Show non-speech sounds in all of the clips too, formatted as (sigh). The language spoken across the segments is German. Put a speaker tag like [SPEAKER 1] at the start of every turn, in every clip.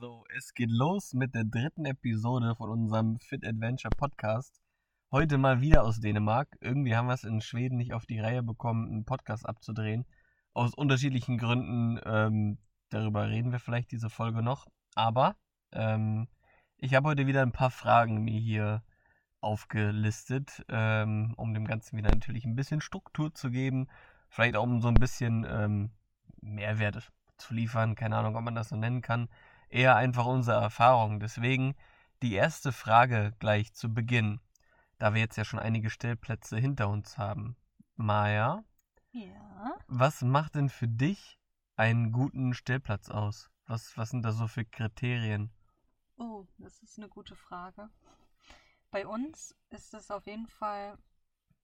[SPEAKER 1] So, es geht los mit der dritten Episode von unserem Fit Adventure Podcast. Heute mal wieder aus Dänemark. Irgendwie haben wir es in Schweden nicht auf die Reihe bekommen, einen Podcast abzudrehen. Aus unterschiedlichen Gründen. Ähm, darüber reden wir vielleicht diese Folge noch. Aber ähm, ich habe heute wieder ein paar Fragen mir hier aufgelistet, ähm, um dem Ganzen wieder natürlich ein bisschen Struktur zu geben. Vielleicht auch um so ein bisschen ähm, Mehrwert zu liefern. Keine Ahnung, ob man das so nennen kann. Eher einfach unsere Erfahrung. Deswegen die erste Frage gleich zu Beginn, da wir jetzt ja schon einige Stellplätze hinter uns haben. Maja,
[SPEAKER 2] Ja.
[SPEAKER 1] was macht denn für dich einen guten Stellplatz aus? Was, was sind da so für Kriterien?
[SPEAKER 2] Oh, das ist eine gute Frage. Bei uns ist es auf jeden Fall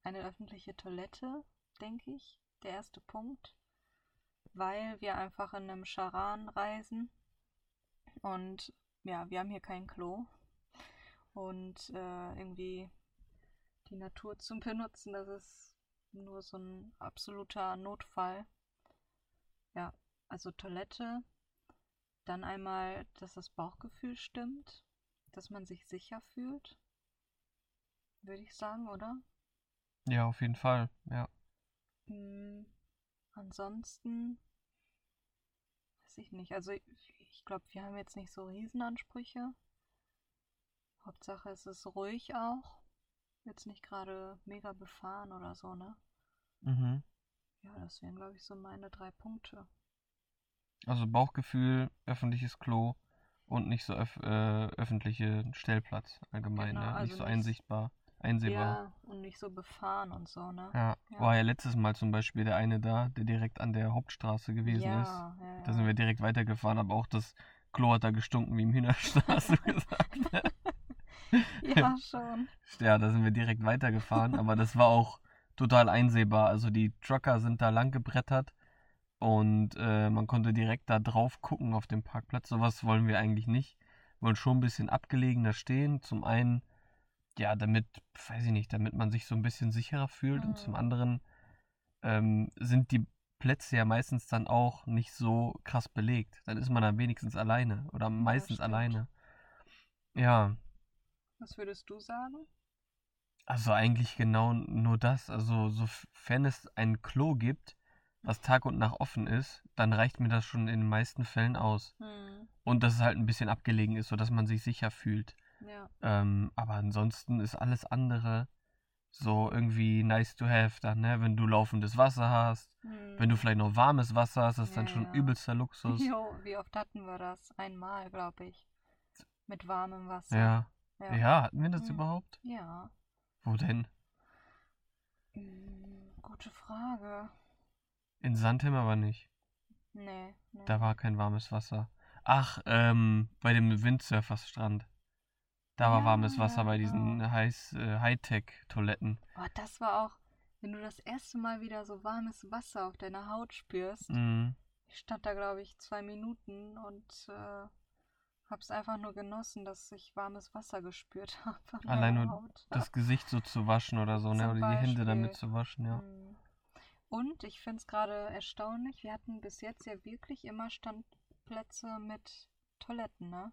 [SPEAKER 2] eine öffentliche Toilette, denke ich, der erste Punkt, weil wir einfach in einem Charan reisen und ja, wir haben hier kein Klo und äh, irgendwie die Natur zum Benutzen, das ist nur so ein absoluter Notfall. Ja, also Toilette, dann einmal, dass das Bauchgefühl stimmt, dass man sich sicher fühlt, würde ich sagen, oder?
[SPEAKER 1] Ja, auf jeden Fall. Ja.
[SPEAKER 2] Hm, ansonsten weiß ich nicht. Also ich, ich glaube, wir haben jetzt nicht so Riesenansprüche. Hauptsache es ist ruhig auch. Jetzt nicht gerade mega befahren oder so, ne?
[SPEAKER 1] Mhm.
[SPEAKER 2] Ja, das wären, glaube ich, so meine drei Punkte.
[SPEAKER 1] Also Bauchgefühl, öffentliches Klo und nicht so öff äh, öffentliche Stellplatz allgemein,
[SPEAKER 2] Genau,
[SPEAKER 1] ne? Nicht
[SPEAKER 2] also
[SPEAKER 1] so
[SPEAKER 2] nicht-
[SPEAKER 1] einsichtbar, einsehbar.
[SPEAKER 2] Ja, und nicht so befahren und so, ne?
[SPEAKER 1] Ja,
[SPEAKER 2] Ja.
[SPEAKER 1] war ja letztes Mal zum Beispiel der eine da, der direkt an der Hauptstraße gewesen ist.
[SPEAKER 2] ja, ja,
[SPEAKER 1] Da sind
[SPEAKER 2] ja.
[SPEAKER 1] wir direkt weitergefahren, aber auch das Klo hat da gestunken wie im Hühnerstall, (laughs) hast du gesagt. (laughs)
[SPEAKER 2] Ja, schon.
[SPEAKER 1] Ja, da sind wir direkt weitergefahren, (laughs) aber das war auch total einsehbar. Also die Trucker sind da lang gebrettert und äh, man konnte direkt da drauf gucken auf dem Parkplatz. Sowas wollen wir eigentlich nicht. Wir wollen schon ein bisschen abgelegener stehen. Zum einen, ja, damit, weiß ich nicht, damit man sich so ein bisschen sicherer fühlt und zum
[SPEAKER 2] Mhm.
[SPEAKER 1] anderen ähm, sind die Plätze ja meistens dann auch nicht so krass belegt. Dann ist man dann wenigstens alleine oder meistens
[SPEAKER 2] stimmt.
[SPEAKER 1] alleine. Ja,
[SPEAKER 2] Was würdest du sagen?
[SPEAKER 1] also eigentlich genau nur das. Also sofern es ein Klo gibt, was Tag und Nacht offen ist, dann reicht mir das schon in den meisten Fällen aus.
[SPEAKER 2] Hm,
[SPEAKER 1] Und dass es halt ein bisschen abgelegen ist, sodass man sich sicher fühlt.
[SPEAKER 2] Ja.
[SPEAKER 1] Ähm, aber ansonsten ist alles andere so irgendwie nice to have dann, ne? Wenn du laufendes Wasser hast, wenn du
[SPEAKER 2] Hm.
[SPEAKER 1] vielleicht noch warmes Wasser hast, das ist dann
[SPEAKER 2] Ja,
[SPEAKER 1] schon
[SPEAKER 2] ja.
[SPEAKER 1] übelster Luxus.
[SPEAKER 2] Jo, wie oft hatten wir das? Einmal, glaube ich. Mit warmem Wasser.
[SPEAKER 1] Ja.
[SPEAKER 2] Ja.
[SPEAKER 1] Ja, hatten wir das
[SPEAKER 2] Mhm.
[SPEAKER 1] überhaupt?
[SPEAKER 2] Ja.
[SPEAKER 1] Wo denn?
[SPEAKER 2] Hm, gute Frage.
[SPEAKER 1] In Sandhem aber nicht.
[SPEAKER 2] Nee, nee.
[SPEAKER 1] Da war kein warmes Wasser. Ach, ähm, bei dem Windsurferstrand. Da war
[SPEAKER 2] Ja,
[SPEAKER 1] warmes Wasser
[SPEAKER 2] ja,
[SPEAKER 1] bei diesen
[SPEAKER 2] genau.
[SPEAKER 1] heiß, äh, Hightech-Toiletten.
[SPEAKER 2] Oh, das war auch, wenn du das erste Mal wieder so warmes Wasser auf deiner Haut spürst.
[SPEAKER 1] Mhm.
[SPEAKER 2] Ich stand da, glaube ich, zwei Minuten und äh, hab's einfach nur genossen, dass ich warmes Wasser gespürt (laughs) habe.
[SPEAKER 1] Allein nur
[SPEAKER 2] Haut.
[SPEAKER 1] Das Gesicht so zu waschen oder so, ne? Oder die Hände
[SPEAKER 2] Beispiel.
[SPEAKER 1] damit zu waschen, ja.
[SPEAKER 2] Mm. Und ich finde es gerade erstaunlich, wir hatten bis jetzt ja wirklich immer Standplätze mit Toiletten, ne?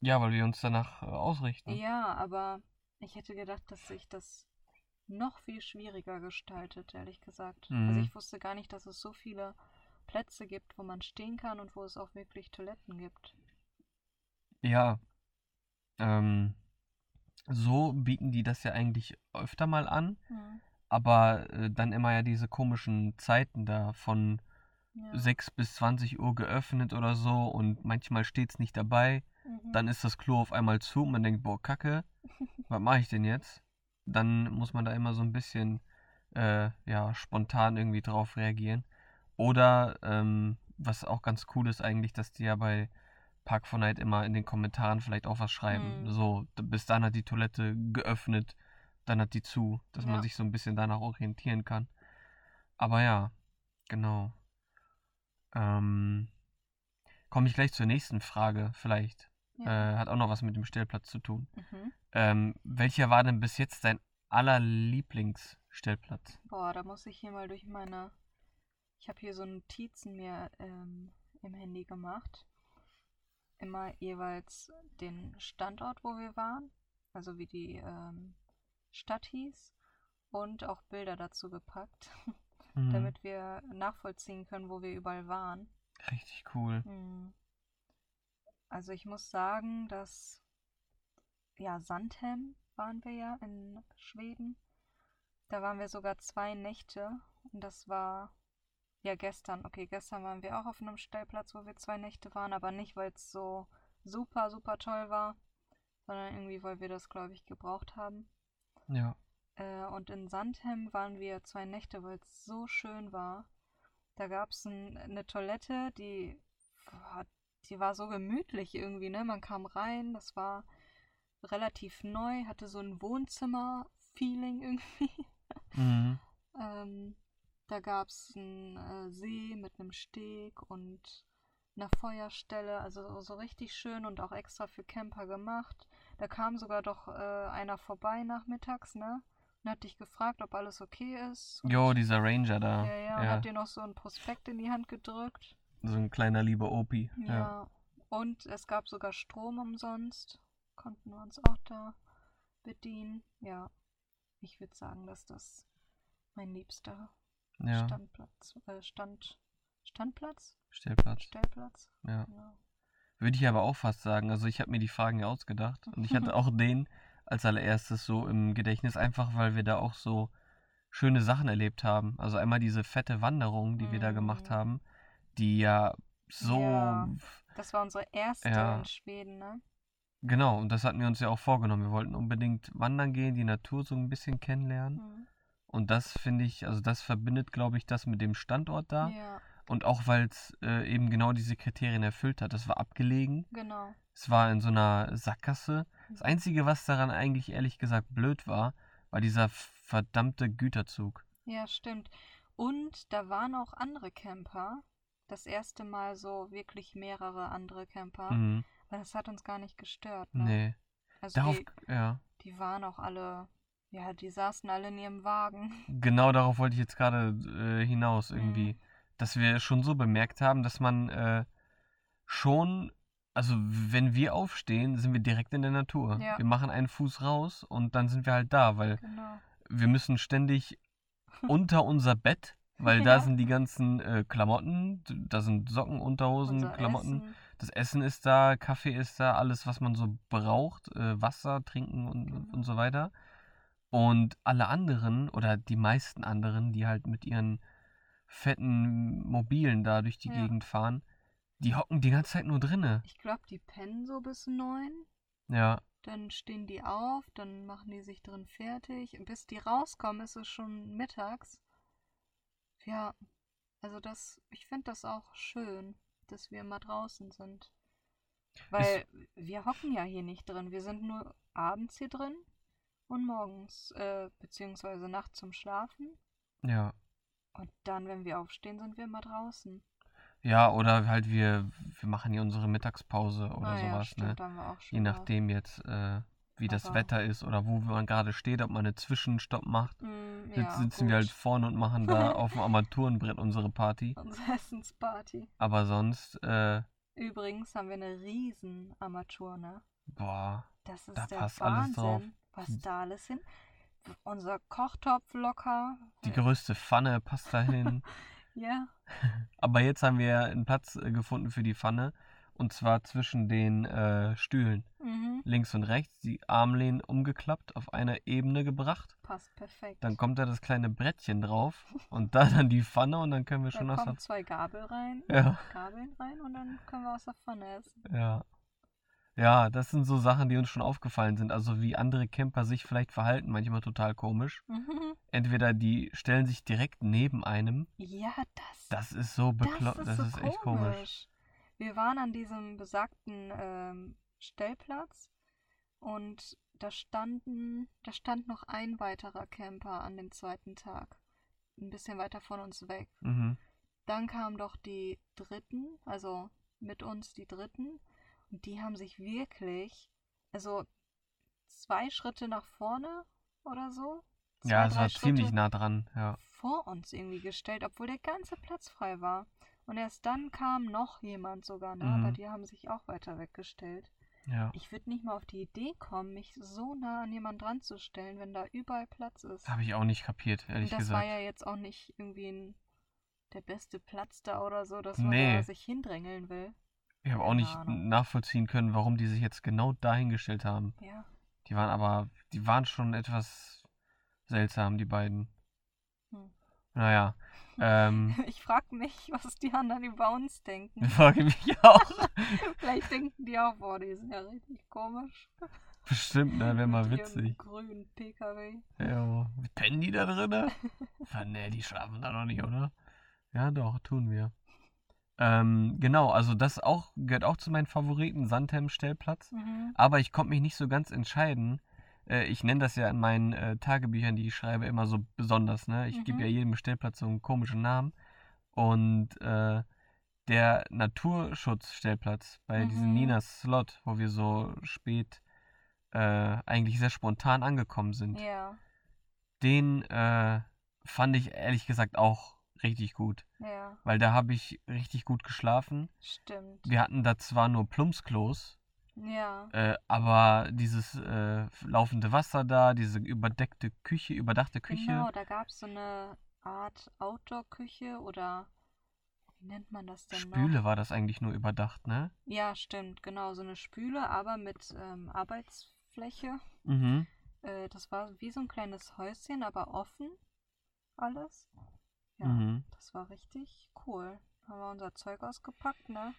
[SPEAKER 1] Ja, weil wir uns danach äh, ausrichten.
[SPEAKER 2] Ja, aber ich hätte gedacht, dass sich das noch viel schwieriger gestaltet, ehrlich gesagt. Also
[SPEAKER 1] Mhm.
[SPEAKER 2] ich wusste gar nicht, dass es so viele Plätze gibt, wo man stehen kann und wo es auch wirklich Toiletten gibt.
[SPEAKER 1] Ja. Ähm, so bieten die das ja eigentlich öfter mal an,
[SPEAKER 2] Mhm.
[SPEAKER 1] aber äh, dann immer ja diese komischen Zeiten da von
[SPEAKER 2] Ja.
[SPEAKER 1] 6 bis 20 Uhr geöffnet oder so und manchmal steht's nicht dabei.
[SPEAKER 2] Mhm.
[SPEAKER 1] Dann ist das Klo auf einmal zu und man denkt, boah, Kacke, (laughs) was mache ich denn jetzt? Dann muss man da immer so ein bisschen äh, ja, spontan irgendwie drauf reagieren. Oder ähm, was auch ganz cool ist eigentlich, dass die ja bei Park for Night immer in den Kommentaren vielleicht auch was schreiben.
[SPEAKER 2] Mhm.
[SPEAKER 1] So, bis dann hat die Toilette geöffnet, dann hat die zu, dass man
[SPEAKER 2] Ja.
[SPEAKER 1] sich so ein bisschen danach orientieren kann. Aber ja, genau. Ähm, komme ich gleich zur nächsten Frage, vielleicht.
[SPEAKER 2] Ja.
[SPEAKER 1] Äh, hat auch noch was mit dem Stellplatz zu tun.
[SPEAKER 2] Mhm.
[SPEAKER 1] Ähm, welcher war denn bis jetzt dein allerlieblingsstellplatz?
[SPEAKER 2] Boah, da muss ich hier mal durch meine. Ich habe hier so Notizen mir ähm, im Handy gemacht. immer jeweils den Standort, wo wir waren, also wie die ähm, Stadt hieß, und auch Bilder dazu gepackt, (laughs)
[SPEAKER 1] Mhm.
[SPEAKER 2] damit wir nachvollziehen können, wo wir überall waren.
[SPEAKER 1] Richtig cool.
[SPEAKER 2] Hm. Also ich muss sagen, dass ja, Sandhem waren wir ja in Schweden. Da waren wir sogar zwei Nächte und das war ja gestern. Okay, gestern waren wir auch auf einem Stellplatz, wo wir zwei Nächte waren, aber nicht, weil es so super, super toll war, sondern irgendwie, weil wir das, glaube ich, gebraucht haben.
[SPEAKER 1] Ja.
[SPEAKER 2] Äh, und in Sandhem waren wir zwei Nächte, weil es so schön war. Da gab es ein, eine Toilette, die, boah, die war so gemütlich irgendwie, ne? Man kam rein, das war relativ neu, hatte so ein Wohnzimmer-Feeling (laughs) irgendwie.
[SPEAKER 1] Mhm.
[SPEAKER 2] Ähm, da gab es einen äh, See mit einem Steg und einer Feuerstelle, also so richtig schön und auch extra für Camper gemacht. Da kam sogar doch äh, einer vorbei nachmittags, ne? Und hat dich gefragt, ob alles okay ist.
[SPEAKER 1] Jo, dieser Ranger da.
[SPEAKER 2] ja, ja, und hat dir noch so ein Prospekt in die Hand gedrückt.
[SPEAKER 1] So ein kleiner lieber Opi.
[SPEAKER 2] Ja.
[SPEAKER 1] Ja.
[SPEAKER 2] Und es gab sogar Strom umsonst. Konnten wir uns auch da bedienen. Ja. Ich würde sagen, dass das mein liebster
[SPEAKER 1] Ja.
[SPEAKER 2] Standplatz, äh, Stand, Standplatz?
[SPEAKER 1] Stellplatz.
[SPEAKER 2] Stellplatz?
[SPEAKER 1] Ja.
[SPEAKER 2] Ja.
[SPEAKER 1] Würde ich aber auch fast sagen. Also ich habe mir die Fragen ja ausgedacht und ich hatte (laughs) auch den als allererstes so im Gedächtnis, einfach weil wir da auch so schöne Sachen erlebt haben. Also einmal diese fette Wanderung, die wir da gemacht
[SPEAKER 2] Mhm.
[SPEAKER 1] haben, die ja so
[SPEAKER 2] Ja. Das war unsere erste
[SPEAKER 1] Ja.
[SPEAKER 2] in Schweden, ne?
[SPEAKER 1] genau, und das hatten wir uns ja auch vorgenommen. Wir wollten unbedingt wandern gehen, die Natur so ein bisschen kennenlernen.
[SPEAKER 2] Mhm.
[SPEAKER 1] Und das finde ich, also das verbindet, glaube ich, das mit dem Standort da.
[SPEAKER 2] Ja,
[SPEAKER 1] Und auch weil es äh, eben genau diese Kriterien erfüllt hat. Das war abgelegen.
[SPEAKER 2] genau.
[SPEAKER 1] Es war in so einer Sackgasse. Das Einzige, was daran eigentlich ehrlich gesagt blöd war, war dieser verdammte Güterzug.
[SPEAKER 2] Ja, stimmt. Und da waren auch andere Camper. Das erste Mal so wirklich mehrere andere Camper.
[SPEAKER 1] Mhm.
[SPEAKER 2] Das hat uns gar nicht gestört, ne?
[SPEAKER 1] Nee.
[SPEAKER 2] Also
[SPEAKER 1] Darauf,
[SPEAKER 2] die,
[SPEAKER 1] ja.
[SPEAKER 2] die waren auch alle, ja, die saßen alle in ihrem Wagen. (laughs)
[SPEAKER 1] Genau darauf wollte ich jetzt gerade äh, hinaus irgendwie.
[SPEAKER 2] Mhm.
[SPEAKER 1] Dass wir schon so bemerkt haben, dass man äh, schon, also wenn wir aufstehen, sind wir direkt in der Natur.
[SPEAKER 2] Ja.
[SPEAKER 1] Wir machen einen Fuß raus und dann sind wir halt da, weil
[SPEAKER 2] Genau.
[SPEAKER 1] wir müssen ständig (laughs) unter unser Bett, weil da
[SPEAKER 2] Ja.
[SPEAKER 1] sind die ganzen äh, Klamotten, da sind Socken, Unterhosen,
[SPEAKER 2] Unser
[SPEAKER 1] Klamotten.
[SPEAKER 2] Essen.
[SPEAKER 1] Das Essen ist da, Kaffee ist da, alles, was man so braucht, äh, Wasser, Trinken und,
[SPEAKER 2] Genau.
[SPEAKER 1] und so weiter. Und alle anderen oder die meisten anderen, die halt mit ihren fetten Mobilen da durch die
[SPEAKER 2] Ja.
[SPEAKER 1] Gegend fahren, die hocken die ganze Zeit nur drinne.
[SPEAKER 2] Ich glaube, die pennen so bis neun.
[SPEAKER 1] Ja,
[SPEAKER 2] Dann stehen die auf, dann machen die sich drin fertig. Bis die rauskommen, ist es schon mittags. Ja, also das, ich finde das auch schön, dass wir mal draußen sind. Weil wir hocken ja hier nicht drin. Wir sind nur abends hier drin und morgens, äh, beziehungsweise nachts zum Schlafen.
[SPEAKER 1] ja.
[SPEAKER 2] Und dann, wenn wir aufstehen, sind wir mal draußen.
[SPEAKER 1] Ja, oder halt wir, wir machen hier unsere Mittagspause oder
[SPEAKER 2] Ah ja,
[SPEAKER 1] sowas,
[SPEAKER 2] stimmt,
[SPEAKER 1] ne?
[SPEAKER 2] auch schon
[SPEAKER 1] Je nachdem jetzt, äh, wie das
[SPEAKER 2] Aber-
[SPEAKER 1] Wetter ist oder wo man gerade steht, ob man einen Zwischenstopp macht.
[SPEAKER 2] Mm, ja,
[SPEAKER 1] sitzen wir halt
[SPEAKER 2] gut.
[SPEAKER 1] vorne und machen da (laughs) auf dem Armaturenbrett unsere Party.
[SPEAKER 2] Unsere Essensparty.
[SPEAKER 1] Aber sonst, äh,
[SPEAKER 2] Übrigens haben wir eine riesen Armatur, ne?
[SPEAKER 1] boah,
[SPEAKER 2] Das ist
[SPEAKER 1] Da
[SPEAKER 2] der
[SPEAKER 1] passt
[SPEAKER 2] Wahnsinn,
[SPEAKER 1] alles drauf.
[SPEAKER 2] was da alles hin. Unser Kochtopf locker.
[SPEAKER 1] die größte Pfanne passt dahin. (laughs)
[SPEAKER 2] Ja, (laughs)
[SPEAKER 1] Aber jetzt haben wir einen Platz äh, gefunden für die Pfanne. Und zwar zwischen den äh, Stühlen.
[SPEAKER 2] mhm.
[SPEAKER 1] Links und rechts, die Armlehnen umgeklappt, auf eine Ebene gebracht.
[SPEAKER 2] passt perfekt.
[SPEAKER 1] Dann kommt da das kleine Brettchen drauf. (laughs) Und da dann die Pfanne und dann können wir
[SPEAKER 2] da
[SPEAKER 1] schon aus
[SPEAKER 2] kommen
[SPEAKER 1] der...
[SPEAKER 2] zwei Gabel rein,
[SPEAKER 1] Ja,
[SPEAKER 2] Gabeln rein und dann können wir aus der Pfanne essen.
[SPEAKER 1] ja. Ja, das sind so Sachen, die uns schon aufgefallen sind. Also wie andere Camper sich vielleicht verhalten, manchmal total komisch.
[SPEAKER 2] Mhm.
[SPEAKER 1] Entweder die stellen sich direkt neben einem.
[SPEAKER 2] Ja, das,
[SPEAKER 1] Das ist so bekloppt.
[SPEAKER 2] das ist,
[SPEAKER 1] Das,
[SPEAKER 2] so
[SPEAKER 1] ist echt komisch.
[SPEAKER 2] Wir waren an diesem besagten ähm, Stellplatz und da standen, da stand noch ein weiterer Camper an dem zweiten Tag. Ein bisschen weiter von uns weg.
[SPEAKER 1] Mhm.
[SPEAKER 2] Dann kamen doch die Dritten, also mit uns die Dritten, und die haben sich wirklich, also zwei Schritte nach vorne oder so, zwei,
[SPEAKER 1] Ja, es war ziemlich
[SPEAKER 2] Schritte
[SPEAKER 1] nah dran. Ja.
[SPEAKER 2] vor uns irgendwie gestellt, obwohl der ganze Platz frei war. Und erst dann kam noch jemand sogar, ne?
[SPEAKER 1] Mhm.
[SPEAKER 2] Aber die haben sich auch weiter weggestellt.
[SPEAKER 1] Ja.
[SPEAKER 2] Ich würde nicht mal auf die Idee kommen, mich so nah an jemanden dran zu stellen, wenn da überall Platz ist.
[SPEAKER 1] Habe ich auch nicht kapiert, ehrlich
[SPEAKER 2] das
[SPEAKER 1] gesagt.
[SPEAKER 2] war ja jetzt auch nicht irgendwie ein, der beste Platz da oder so, dass man
[SPEAKER 1] Nee.
[SPEAKER 2] da sich hindrängeln will.
[SPEAKER 1] ich habe auch nicht
[SPEAKER 2] Ahnung.
[SPEAKER 1] nachvollziehen können, warum die sich jetzt genau dahingestellt haben.
[SPEAKER 2] Ja.
[SPEAKER 1] Die waren aber, die waren schon etwas seltsam, die beiden.
[SPEAKER 2] Hm.
[SPEAKER 1] Naja, ähm, (laughs)
[SPEAKER 2] Ich frage mich, was die anderen über uns denken.
[SPEAKER 1] frage mich auch. (laughs)
[SPEAKER 2] Vielleicht denken die auch, boah, die sind ja richtig komisch.
[SPEAKER 1] Bestimmt, ne, wäre mal witzig.
[SPEAKER 2] grünen PKW.
[SPEAKER 1] Ja, pennen die da drinne? ne, die schlafen da noch nicht, oder? Ja, doch, tun wir. Ähm, genau, also das auch gehört auch zu meinen Favoriten, Sandhem-Stellplatz.
[SPEAKER 2] Mhm.
[SPEAKER 1] Aber ich konnte mich nicht so ganz entscheiden. Äh, ich nenne das ja in meinen äh, Tagebüchern, die ich schreibe, immer so besonders. Ne? Ich gebe
[SPEAKER 2] Mhm.
[SPEAKER 1] ja jedem Stellplatz so einen komischen Namen. Und äh, der Naturschutzstellplatz bei diesem
[SPEAKER 2] Mhm.
[SPEAKER 1] Ninas Slot, wo wir so spät äh, eigentlich sehr spontan angekommen sind,
[SPEAKER 2] Ja,
[SPEAKER 1] den äh, fand ich ehrlich gesagt auch richtig gut.
[SPEAKER 2] ja,
[SPEAKER 1] Weil da habe ich richtig gut geschlafen.
[SPEAKER 2] stimmt.
[SPEAKER 1] Wir hatten da zwar nur Plumpsklos,
[SPEAKER 2] Ja,
[SPEAKER 1] äh, aber dieses äh, laufende Wasser da, diese überdeckte Küche, überdachte Küche,
[SPEAKER 2] genau, da gab es so eine Art Outdoor-Küche oder wie nennt man das denn
[SPEAKER 1] Spüle
[SPEAKER 2] noch?
[SPEAKER 1] war das eigentlich nur überdacht, ne?
[SPEAKER 2] Ja, stimmt, genau, so eine Spüle, aber mit ähm, Arbeitsfläche.
[SPEAKER 1] Mhm.
[SPEAKER 2] Äh, das war wie so ein kleines Häuschen, aber offen alles. Ja,
[SPEAKER 1] Mhm.
[SPEAKER 2] das war richtig cool. Haben wir unser Zeug ausgepackt, ne?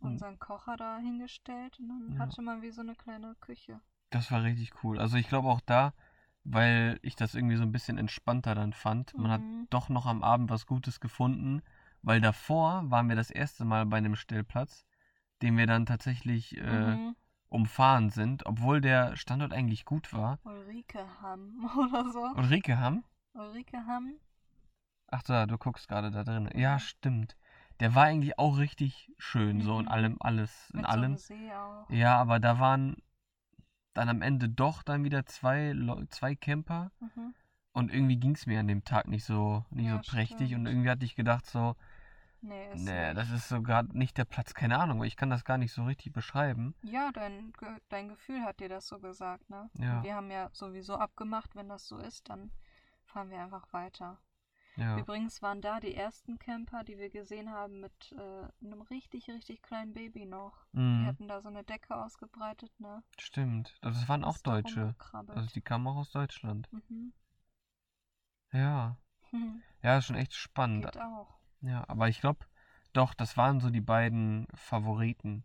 [SPEAKER 2] Unseren Kocher da hingestellt und dann
[SPEAKER 1] Ja.
[SPEAKER 2] hatte man wie so eine kleine Küche.
[SPEAKER 1] Das war richtig cool. Also ich glaube auch da, weil ich das irgendwie so ein bisschen entspannter dann fand, man hat
[SPEAKER 2] Mhm.
[SPEAKER 1] doch noch am Abend was Gutes gefunden, weil davor waren wir das erste Mal bei einem Stellplatz, den wir dann tatsächlich äh,
[SPEAKER 2] Mhm.
[SPEAKER 1] umfahren sind, obwohl der Standort eigentlich gut war.
[SPEAKER 2] Ulrike Hamm (laughs) oder so.
[SPEAKER 1] Ulrike Hamm?
[SPEAKER 2] Ulrike Hamm.
[SPEAKER 1] Ach da, du guckst gerade da drin. Ja, stimmt. Der war eigentlich auch richtig schön, so in
[SPEAKER 2] Mhm.
[SPEAKER 1] allem, alles, in
[SPEAKER 2] Mit
[SPEAKER 1] allem.
[SPEAKER 2] so See auch.
[SPEAKER 1] Ja, aber da waren dann am Ende doch dann wieder zwei, zwei Camper
[SPEAKER 2] Mhm.
[SPEAKER 1] und irgendwie ging es mir an dem Tag nicht so, nicht
[SPEAKER 2] Ja,
[SPEAKER 1] so prächtig und
[SPEAKER 2] stimmt.
[SPEAKER 1] irgendwie hatte ich gedacht so,
[SPEAKER 2] Nee, ist
[SPEAKER 1] nee, das ist so gerade nicht der Platz, keine Ahnung, weil ich kann das gar nicht so richtig beschreiben.
[SPEAKER 2] Ja, dein, dein Gefühl hat dir das so gesagt, ne?
[SPEAKER 1] Ja.
[SPEAKER 2] Und wir haben ja sowieso abgemacht, wenn das so ist, dann fahren wir einfach weiter.
[SPEAKER 1] Ja,
[SPEAKER 2] Übrigens waren da die ersten Camper, die wir gesehen haben, mit äh, einem richtig, richtig kleinen Baby noch. Die
[SPEAKER 1] mhm,
[SPEAKER 2] hatten da so eine Decke ausgebreitet, ne?
[SPEAKER 1] stimmt. Das waren auch
[SPEAKER 2] Ist da
[SPEAKER 1] Deutsche. Also die kamen auch aus Deutschland.
[SPEAKER 2] Mhm.
[SPEAKER 1] Ja, (laughs) ja, ist schon echt spannend.
[SPEAKER 2] Geht auch.
[SPEAKER 1] Ja, aber ich glaube, doch, das waren so die beiden Favoriten.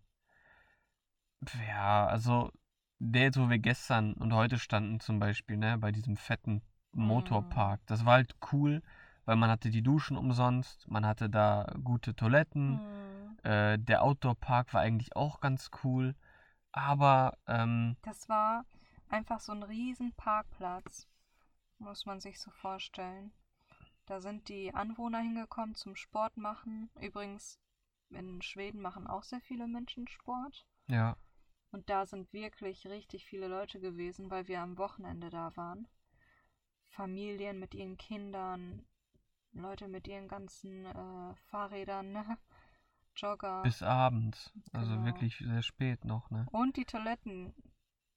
[SPEAKER 1] Ja, also der jetzt, wo wir gestern und heute standen zum Beispiel, ne, bei diesem fetten Motorpark, das war halt cool, weil man hatte die Duschen umsonst, man hatte da gute Toiletten,
[SPEAKER 2] Mhm.
[SPEAKER 1] äh, der Outdoor-Park war eigentlich auch ganz cool, aber, ähm,
[SPEAKER 2] Das war einfach so ein riesen Parkplatz, muss man sich so vorstellen. Da sind die Anwohner hingekommen zum Sport machen. Übrigens, in Schweden machen auch sehr viele Menschen Sport.
[SPEAKER 1] ja,
[SPEAKER 2] Und da sind wirklich richtig viele Leute gewesen, weil wir am Wochenende da waren. Familien mit ihren Kindern, Leute mit ihren ganzen äh, Fahrrädern, ne? (laughs) Jogger.
[SPEAKER 1] bis abends, also
[SPEAKER 2] Genau.
[SPEAKER 1] wirklich sehr spät noch, ne.
[SPEAKER 2] Und die Toiletten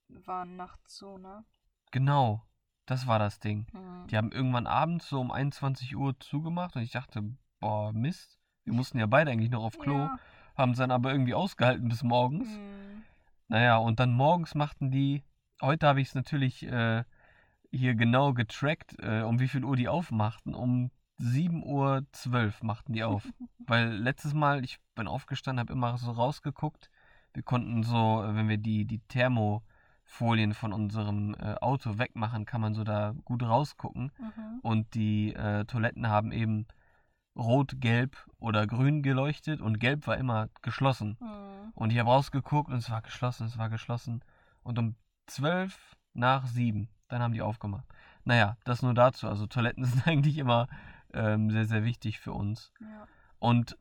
[SPEAKER 2] waren nachts zu, ne?
[SPEAKER 1] Genau, das war das Ding.
[SPEAKER 2] Mhm.
[SPEAKER 1] Die haben irgendwann abends so um 21 Uhr zugemacht und ich dachte, boah, Mist. Wir mussten ja beide eigentlich noch auf Klo,
[SPEAKER 2] Ja.
[SPEAKER 1] haben es dann aber irgendwie ausgehalten bis morgens.
[SPEAKER 2] Mhm.
[SPEAKER 1] Naja, und dann morgens machten die, heute habe ich es natürlich äh, hier genau getrackt, äh, um wie viel Uhr die aufmachten. Um 7.12 Uhr machten die auf. (laughs) Weil letztes Mal, ich bin aufgestanden, habe immer so rausgeguckt. Wir konnten so, äh, wenn wir die, die Thermofolien von unserem äh, Auto wegmachen, kann man so da gut rausgucken.
[SPEAKER 2] Mhm.
[SPEAKER 1] Und die äh, Toiletten haben eben rot, gelb oder grün geleuchtet und gelb war immer geschlossen.
[SPEAKER 2] Mhm.
[SPEAKER 1] Und ich habe rausgeguckt und es war geschlossen, es war geschlossen. Und um 12 nach 7, dann haben die aufgemacht. Naja, das nur dazu. Also Toiletten (laughs) sind eigentlich immer ähm, sehr, sehr wichtig für uns.
[SPEAKER 2] Ja.
[SPEAKER 1] Und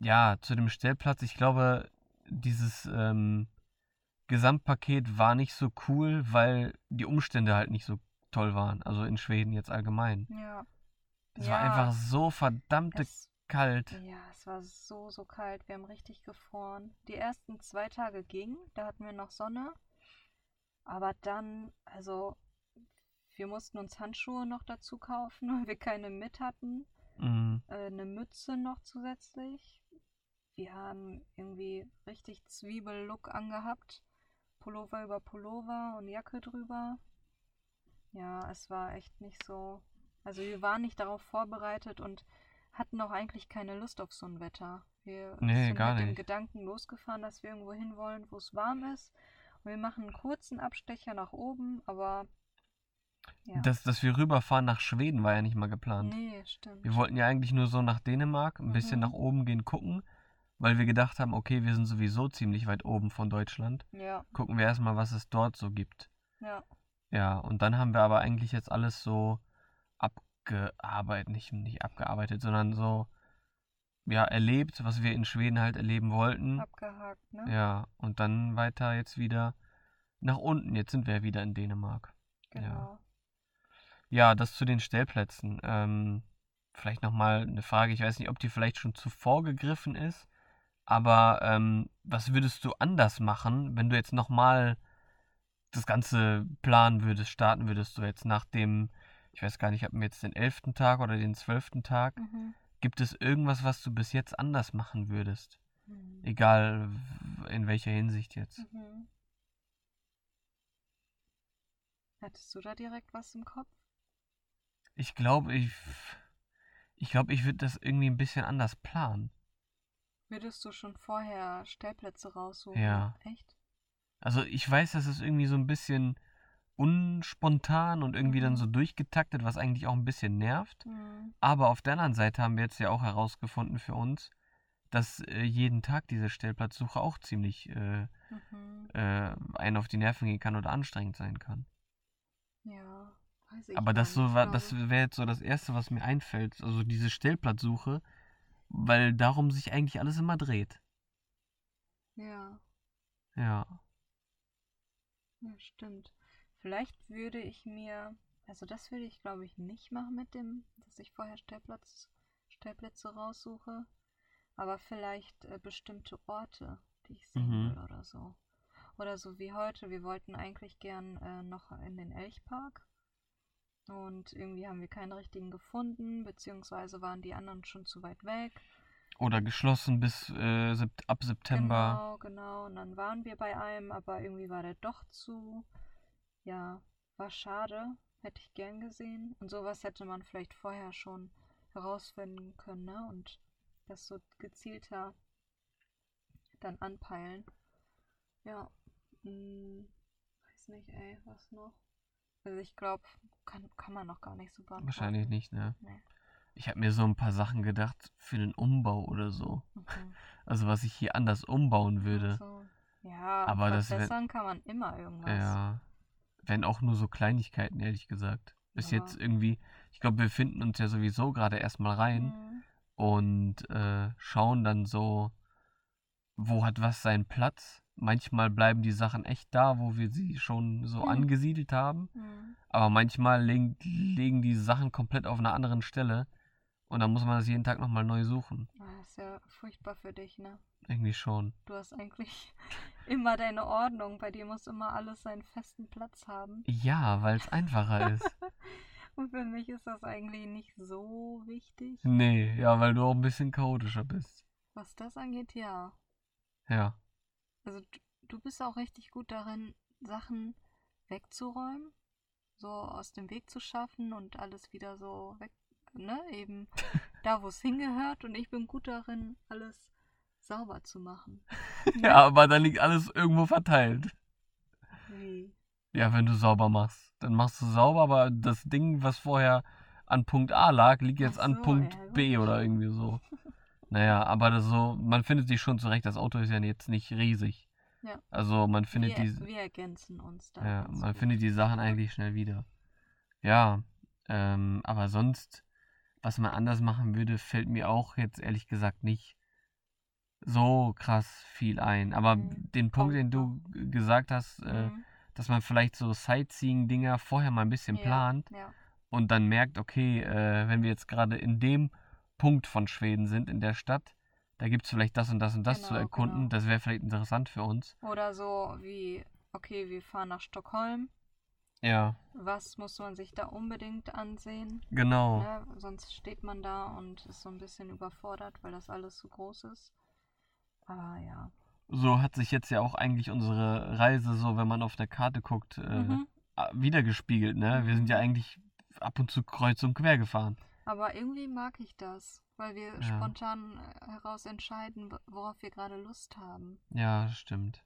[SPEAKER 1] ja, zu dem Stellplatz, ich glaube, dieses ähm, Gesamtpaket war nicht so cool, weil die Umstände halt nicht so toll waren. Also in Schweden jetzt allgemein.
[SPEAKER 2] Ja.
[SPEAKER 1] Es
[SPEAKER 2] Ja.
[SPEAKER 1] war einfach so verdammte
[SPEAKER 2] Es,
[SPEAKER 1] kalt.
[SPEAKER 2] Ja, es war so, so kalt. Wir haben richtig gefroren. Die ersten zwei Tage ging, da hatten wir noch Sonne. Aber dann, also, wir mussten uns Handschuhe noch dazu kaufen, (laughs) weil wir keine mit hatten.
[SPEAKER 1] Mhm.
[SPEAKER 2] Äh, eine Mütze noch zusätzlich. Wir haben irgendwie richtig Zwiebellook angehabt. Pullover über Pullover und Jacke drüber. Ja, es war echt nicht so. Also wir waren nicht darauf vorbereitet und hatten auch eigentlich keine Lust auf so ein Wetter. Wir
[SPEAKER 1] Nee,
[SPEAKER 2] sind mit dem. Gedanken losgefahren, dass wir irgendwo hinwollen, wo es warm ist. Und wir machen einen kurzen Abstecher nach oben, aber ja.
[SPEAKER 1] Dass, dass wir rüberfahren nach Schweden war ja nicht mal geplant.
[SPEAKER 2] nee, stimmt.
[SPEAKER 1] Wir wollten ja eigentlich nur so nach Dänemark, ein bisschen
[SPEAKER 2] Mhm.
[SPEAKER 1] nach oben gehen, gucken, weil wir gedacht haben, okay, wir sind sowieso ziemlich weit oben von Deutschland.
[SPEAKER 2] Ja,
[SPEAKER 1] Gucken wir erstmal, was es dort so gibt.
[SPEAKER 2] ja.
[SPEAKER 1] Ja, und dann haben wir aber eigentlich jetzt alles so abgearbeitet, nicht, nicht abgearbeitet, sondern so, ja, erlebt, was wir in Schweden halt erleben wollten.
[SPEAKER 2] Abgehakt, ne?
[SPEAKER 1] Ja, und dann weiter jetzt wieder nach unten. Jetzt sind wir wieder in Dänemark.
[SPEAKER 2] Genau.
[SPEAKER 1] Ja, das zu den Stellplätzen. Ähm, vielleicht nochmal eine Frage, ich weiß nicht, ob die vielleicht schon zuvor gegriffen ist, aber ähm, was würdest du anders machen, wenn du jetzt nochmal das Ganze planen würdest, starten würdest du jetzt nach dem, ich weiß gar nicht, ob wir jetzt den elften Tag oder den zwölften Tag,
[SPEAKER 2] Mhm.
[SPEAKER 1] gibt es irgendwas, was du bis jetzt anders machen würdest?
[SPEAKER 2] Mhm.
[SPEAKER 1] Egal in welcher Hinsicht jetzt.
[SPEAKER 2] Mhm. Hattest du da direkt was im Kopf?
[SPEAKER 1] Ich glaube, ich, ich glaube, ich würde das irgendwie ein bisschen anders planen.
[SPEAKER 2] Würdest du schon vorher Stellplätze raussuchen?
[SPEAKER 1] Ja.
[SPEAKER 2] Echt?
[SPEAKER 1] Also ich weiß, das ist irgendwie so ein bisschen unspontan und irgendwie dann
[SPEAKER 2] Mhm.
[SPEAKER 1] so durchgetaktet, was eigentlich auch ein bisschen nervt.
[SPEAKER 2] Mhm.
[SPEAKER 1] Aber auf der anderen Seite haben wir jetzt ja auch herausgefunden für uns, dass äh, jeden Tag diese Stellplatzsuche auch ziemlich äh,
[SPEAKER 2] Mhm.
[SPEAKER 1] äh, einen auf die Nerven gehen kann oder anstrengend sein kann.
[SPEAKER 2] Ja, weiß ich
[SPEAKER 1] Aber das so das wäre jetzt so das Erste, was mir einfällt, also diese Stellplatzsuche, weil darum sich eigentlich alles immer dreht.
[SPEAKER 2] Ja,
[SPEAKER 1] Ja.
[SPEAKER 2] ja, stimmt. Vielleicht würde ich mir, also das würde ich glaube ich nicht machen mit dem, dass ich vorher Stellplatz, Stellplätze raussuche. Aber vielleicht äh, bestimmte Orte, die ich sehen
[SPEAKER 1] Mhm.
[SPEAKER 2] will oder so. Oder so wie heute, wir wollten eigentlich gern äh, noch in den Elchpark. Und irgendwie haben wir keinen richtigen gefunden, beziehungsweise waren die anderen schon zu weit weg.
[SPEAKER 1] Oder geschlossen bis äh, ab September.
[SPEAKER 2] Genau, genau. Und dann waren wir bei einem, aber irgendwie war der doch zu. Ja, war schade. Hätte ich gern gesehen. Und sowas hätte man vielleicht vorher schon herausfinden können, ne? Und das so gezielter dann anpeilen. Ja. Hm, weiß nicht, ey, was noch? Also ich glaube, kann, kann man noch gar nicht so beantworten.
[SPEAKER 1] Wahrscheinlich nicht, ne?
[SPEAKER 2] Nee.
[SPEAKER 1] Ich habe mir so ein paar Sachen gedacht für den Umbau oder so.
[SPEAKER 2] Mhm. (laughs)
[SPEAKER 1] Also was ich hier anders umbauen würde.
[SPEAKER 2] So. Ja,
[SPEAKER 1] Aber das
[SPEAKER 2] verbessern kann man immer irgendwas.
[SPEAKER 1] Ja. Wenn auch nur so Kleinigkeiten, ehrlich gesagt. Bis
[SPEAKER 2] Ja.
[SPEAKER 1] jetzt irgendwie, ich glaube, wir finden uns ja sowieso gerade erstmal rein
[SPEAKER 2] Mhm.
[SPEAKER 1] und äh, schauen dann so, wo hat was seinen Platz. Manchmal bleiben die Sachen echt da, wo wir sie schon so
[SPEAKER 2] Hm.
[SPEAKER 1] angesiedelt haben.
[SPEAKER 2] Mhm.
[SPEAKER 1] Aber manchmal legen, legen die Sachen komplett auf einer anderen Stelle. Und dann muss man das jeden Tag nochmal neu suchen.
[SPEAKER 2] Das ist ja furchtbar für dich, ne?
[SPEAKER 1] Irgendwie schon.
[SPEAKER 2] Du hast eigentlich (laughs) immer deine Ordnung. Bei dir muss immer alles seinen festen Platz haben.
[SPEAKER 1] Ja, weil es einfacher ist. (laughs)
[SPEAKER 2] Und für mich ist das eigentlich nicht so wichtig.
[SPEAKER 1] Nee, ja, weil du auch ein bisschen chaotischer bist.
[SPEAKER 2] Was das angeht, ja.
[SPEAKER 1] Ja.
[SPEAKER 2] Also du, du bist auch richtig gut darin, Sachen wegzuräumen, so aus dem Weg zu schaffen und alles wieder so weg, ne, eben (laughs) da, wo es hingehört. Und ich bin gut darin, alles sauber zu machen. Ne? (laughs)
[SPEAKER 1] Ja, aber dann liegt alles irgendwo verteilt.
[SPEAKER 2] Wie?
[SPEAKER 1] Ja, wenn du sauber machst. Dann machst du sauber, aber das Ding, was vorher an Punkt A lag, liegt jetzt
[SPEAKER 2] Ach
[SPEAKER 1] an
[SPEAKER 2] so,
[SPEAKER 1] Punkt
[SPEAKER 2] ja,
[SPEAKER 1] B oder irgendwie so. (laughs) Naja, aber das so, man findet sich schon zurecht. Das Auto ist ja jetzt nicht riesig.
[SPEAKER 2] Ja.
[SPEAKER 1] Also man findet
[SPEAKER 2] wir,
[SPEAKER 1] die,
[SPEAKER 2] wir ergänzen uns da.
[SPEAKER 1] ja, man
[SPEAKER 2] gut.
[SPEAKER 1] findet die Sachen eigentlich schnell wieder. Ja, ähm, aber sonst, was man anders machen würde, fällt mir auch jetzt ehrlich gesagt nicht so krass viel ein. Aber
[SPEAKER 2] Mhm,
[SPEAKER 1] den Punkt, den du gesagt hast, äh,
[SPEAKER 2] Mhm.
[SPEAKER 1] dass man vielleicht so Sightseeing-Dinger vorher mal ein bisschen
[SPEAKER 2] Ja,
[SPEAKER 1] plant
[SPEAKER 2] Ja.
[SPEAKER 1] und dann merkt, okay, äh, wenn wir jetzt gerade in dem Punkt von Schweden sind in der Stadt. Da gibt es vielleicht das und das und das zu
[SPEAKER 2] Genau,
[SPEAKER 1] erkunden.
[SPEAKER 2] genau.
[SPEAKER 1] Das wäre vielleicht interessant für uns.
[SPEAKER 2] Oder so wie, okay, wir fahren nach Stockholm.
[SPEAKER 1] Ja,
[SPEAKER 2] Was muss man sich da unbedingt ansehen?
[SPEAKER 1] genau.
[SPEAKER 2] Ne? Sonst steht man da und ist so ein bisschen überfordert, weil das alles so groß ist. Aber ja.
[SPEAKER 1] So hat sich jetzt ja auch eigentlich unsere Reise, so wenn man auf der Karte guckt, äh,
[SPEAKER 2] Mhm.
[SPEAKER 1] wiedergespiegelt, ne? Wir sind ja
[SPEAKER 2] Mhm.
[SPEAKER 1] eigentlich ab und zu kreuz und quer gefahren.
[SPEAKER 2] Aber irgendwie mag ich das, weil wir
[SPEAKER 1] Ja.
[SPEAKER 2] spontan äh, heraus entscheiden, worauf wir gerade Lust haben.
[SPEAKER 1] Ja, stimmt.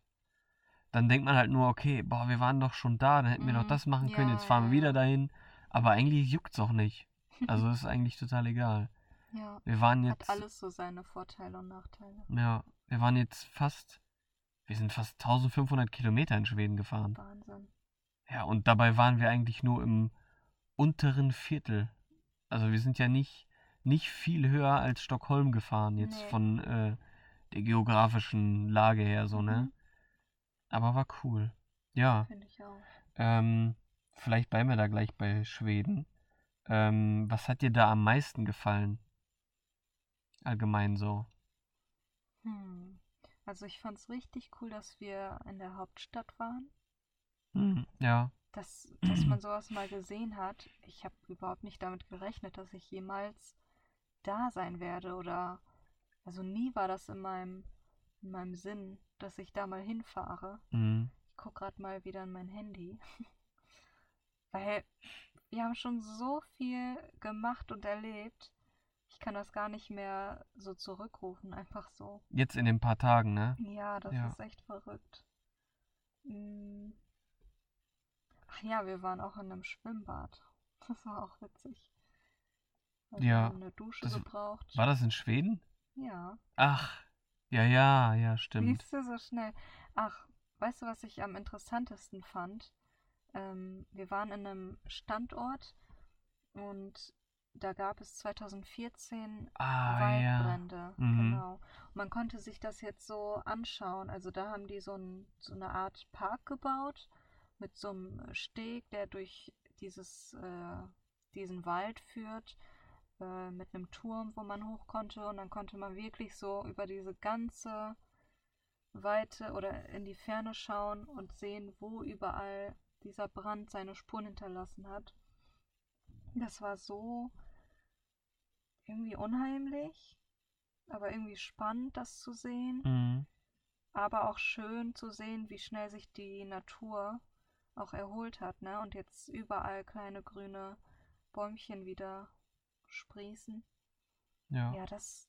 [SPEAKER 1] Dann denkt man halt nur, okay, boah, wir waren doch schon da, dann hätten wir doch
[SPEAKER 2] Mhm.
[SPEAKER 1] das machen können,
[SPEAKER 2] Ja,
[SPEAKER 1] jetzt fahren wir wieder dahin. Aber eigentlich juckt's auch nicht. Also (laughs) ist eigentlich total egal.
[SPEAKER 2] Ja.
[SPEAKER 1] Wir waren
[SPEAKER 2] Hat
[SPEAKER 1] jetzt,
[SPEAKER 2] alles so seine Vorteile und Nachteile.
[SPEAKER 1] ja, wir waren jetzt fast, wir sind fast 1500 Kilometer in Schweden gefahren.
[SPEAKER 2] Wahnsinn.
[SPEAKER 1] Ja, und dabei waren wir eigentlich nur im unteren Viertel. Also wir sind ja nicht, nicht viel höher als Stockholm gefahren, jetzt
[SPEAKER 2] Nee.
[SPEAKER 1] von äh, der geografischen Lage her so, ne?
[SPEAKER 2] Mhm.
[SPEAKER 1] Aber war cool. Ja,
[SPEAKER 2] Finde ich auch.
[SPEAKER 1] ähm, vielleicht bleiben wir da gleich bei Schweden. Ähm, was hat dir da am meisten gefallen? Allgemein so.
[SPEAKER 2] Hm. Also ich fand es richtig cool, dass wir in der Hauptstadt waren.
[SPEAKER 1] Hm, ja,
[SPEAKER 2] Dass, dass man (clears throat) sowas mal gesehen hat. Ich habe überhaupt nicht damit gerechnet, dass ich jemals da sein werde oder also nie war das in meinem, in meinem Sinn, dass ich da mal hinfahre.
[SPEAKER 1] hm,
[SPEAKER 2] Ich gucke gerade mal wieder in mein Handy. (laughs) Weil wir haben schon so viel gemacht und erlebt. Ich kann das gar nicht mehr so zurückrufen, einfach so.
[SPEAKER 1] jetzt in den paar Tagen, ne?
[SPEAKER 2] Ja, das
[SPEAKER 1] Ja.
[SPEAKER 2] ist echt verrückt. Mm. Ach ja, wir waren auch in einem Schwimmbad. (laughs) Das war auch witzig. Wir
[SPEAKER 1] Ja,
[SPEAKER 2] haben eine Dusche
[SPEAKER 1] das-
[SPEAKER 2] gebraucht.
[SPEAKER 1] War das in Schweden?
[SPEAKER 2] Ja.
[SPEAKER 1] Ach, ja, ja, ja, stimmt.
[SPEAKER 2] Siehst du so schnell. Ach, weißt du, was ich am interessantesten fand? Ähm, wir waren in einem Standort und da gab es 2014
[SPEAKER 1] Ah, ja.
[SPEAKER 2] Waldbrände.
[SPEAKER 1] Mhm.
[SPEAKER 2] Genau. Und man konnte sich das jetzt so anschauen. Also da haben die so, ein, so eine Art Park gebaut mit so einem Steg, der durch dieses, äh, diesen Wald führt, äh, mit einem Turm, wo man hoch konnte. Und dann konnte man wirklich so über diese ganze Weite oder in die Ferne schauen und sehen, wo überall dieser Brand seine Spuren hinterlassen hat. Das war so irgendwie unheimlich, aber irgendwie spannend, das zu sehen.
[SPEAKER 1] Mhm.
[SPEAKER 2] Aber auch schön zu sehen, wie schnell sich die Natur auch erholt hat, ne? Und jetzt überall kleine grüne Bäumchen wieder sprießen.
[SPEAKER 1] Ja.
[SPEAKER 2] Ja, das,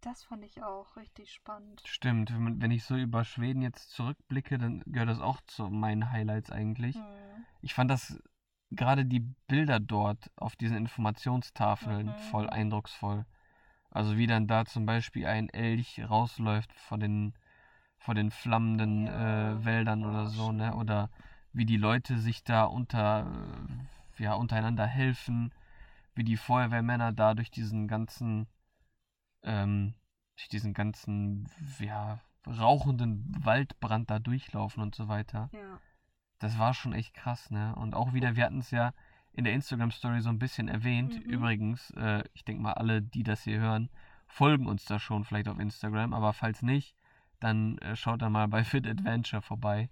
[SPEAKER 2] das fand ich auch richtig spannend.
[SPEAKER 1] Stimmt, wenn, ich so über Schweden jetzt zurückblicke, dann gehört das auch zu meinen Highlights eigentlich.
[SPEAKER 2] Hm.
[SPEAKER 1] Ich fand das gerade die Bilder dort auf diesen Informationstafeln
[SPEAKER 2] Mhm.
[SPEAKER 1] voll eindrucksvoll. Also wie dann da zum Beispiel ein Elch rausläuft vor den, vor den flammenden
[SPEAKER 2] Ja,
[SPEAKER 1] äh, Wäldern oder
[SPEAKER 2] oh,
[SPEAKER 1] so, ne? Oder wie die Leute sich da unter, äh, ja, untereinander helfen, wie die Feuerwehrmänner da durch diesen ganzen, ähm, durch diesen ganzen, ja, rauchenden Waldbrand da durchlaufen und so weiter.
[SPEAKER 2] Ja.
[SPEAKER 1] Das war schon echt krass, ne? Und auch wieder, wir hatten es ja in der Instagram-Story so ein bisschen erwähnt.
[SPEAKER 2] Mhm.
[SPEAKER 1] Übrigens, äh, ich denke mal, alle, die das hier hören, folgen uns da schon vielleicht auf Instagram. Aber falls nicht, dann äh, schaut da mal bei Fit Adventure vorbei.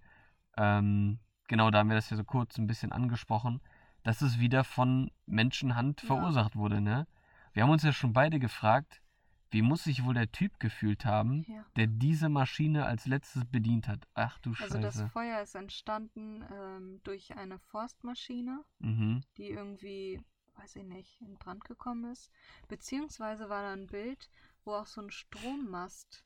[SPEAKER 1] Ähm, genau, da haben wir das ja so kurz ein bisschen angesprochen, dass es wieder von Menschenhand
[SPEAKER 2] Ja.
[SPEAKER 1] verursacht wurde, ne? Wir haben uns ja schon beide gefragt, wie muss sich wohl der Typ gefühlt haben,
[SPEAKER 2] ja.
[SPEAKER 1] der diese Maschine als letztes bedient hat. Ach du
[SPEAKER 2] Also das
[SPEAKER 1] Scheiße.
[SPEAKER 2] Feuer ist entstanden ähm, durch eine Forstmaschine,
[SPEAKER 1] Mhm.
[SPEAKER 2] die irgendwie, weiß ich nicht, in Brand gekommen ist. Beziehungsweise war da ein Bild, wo auch so ein Strommast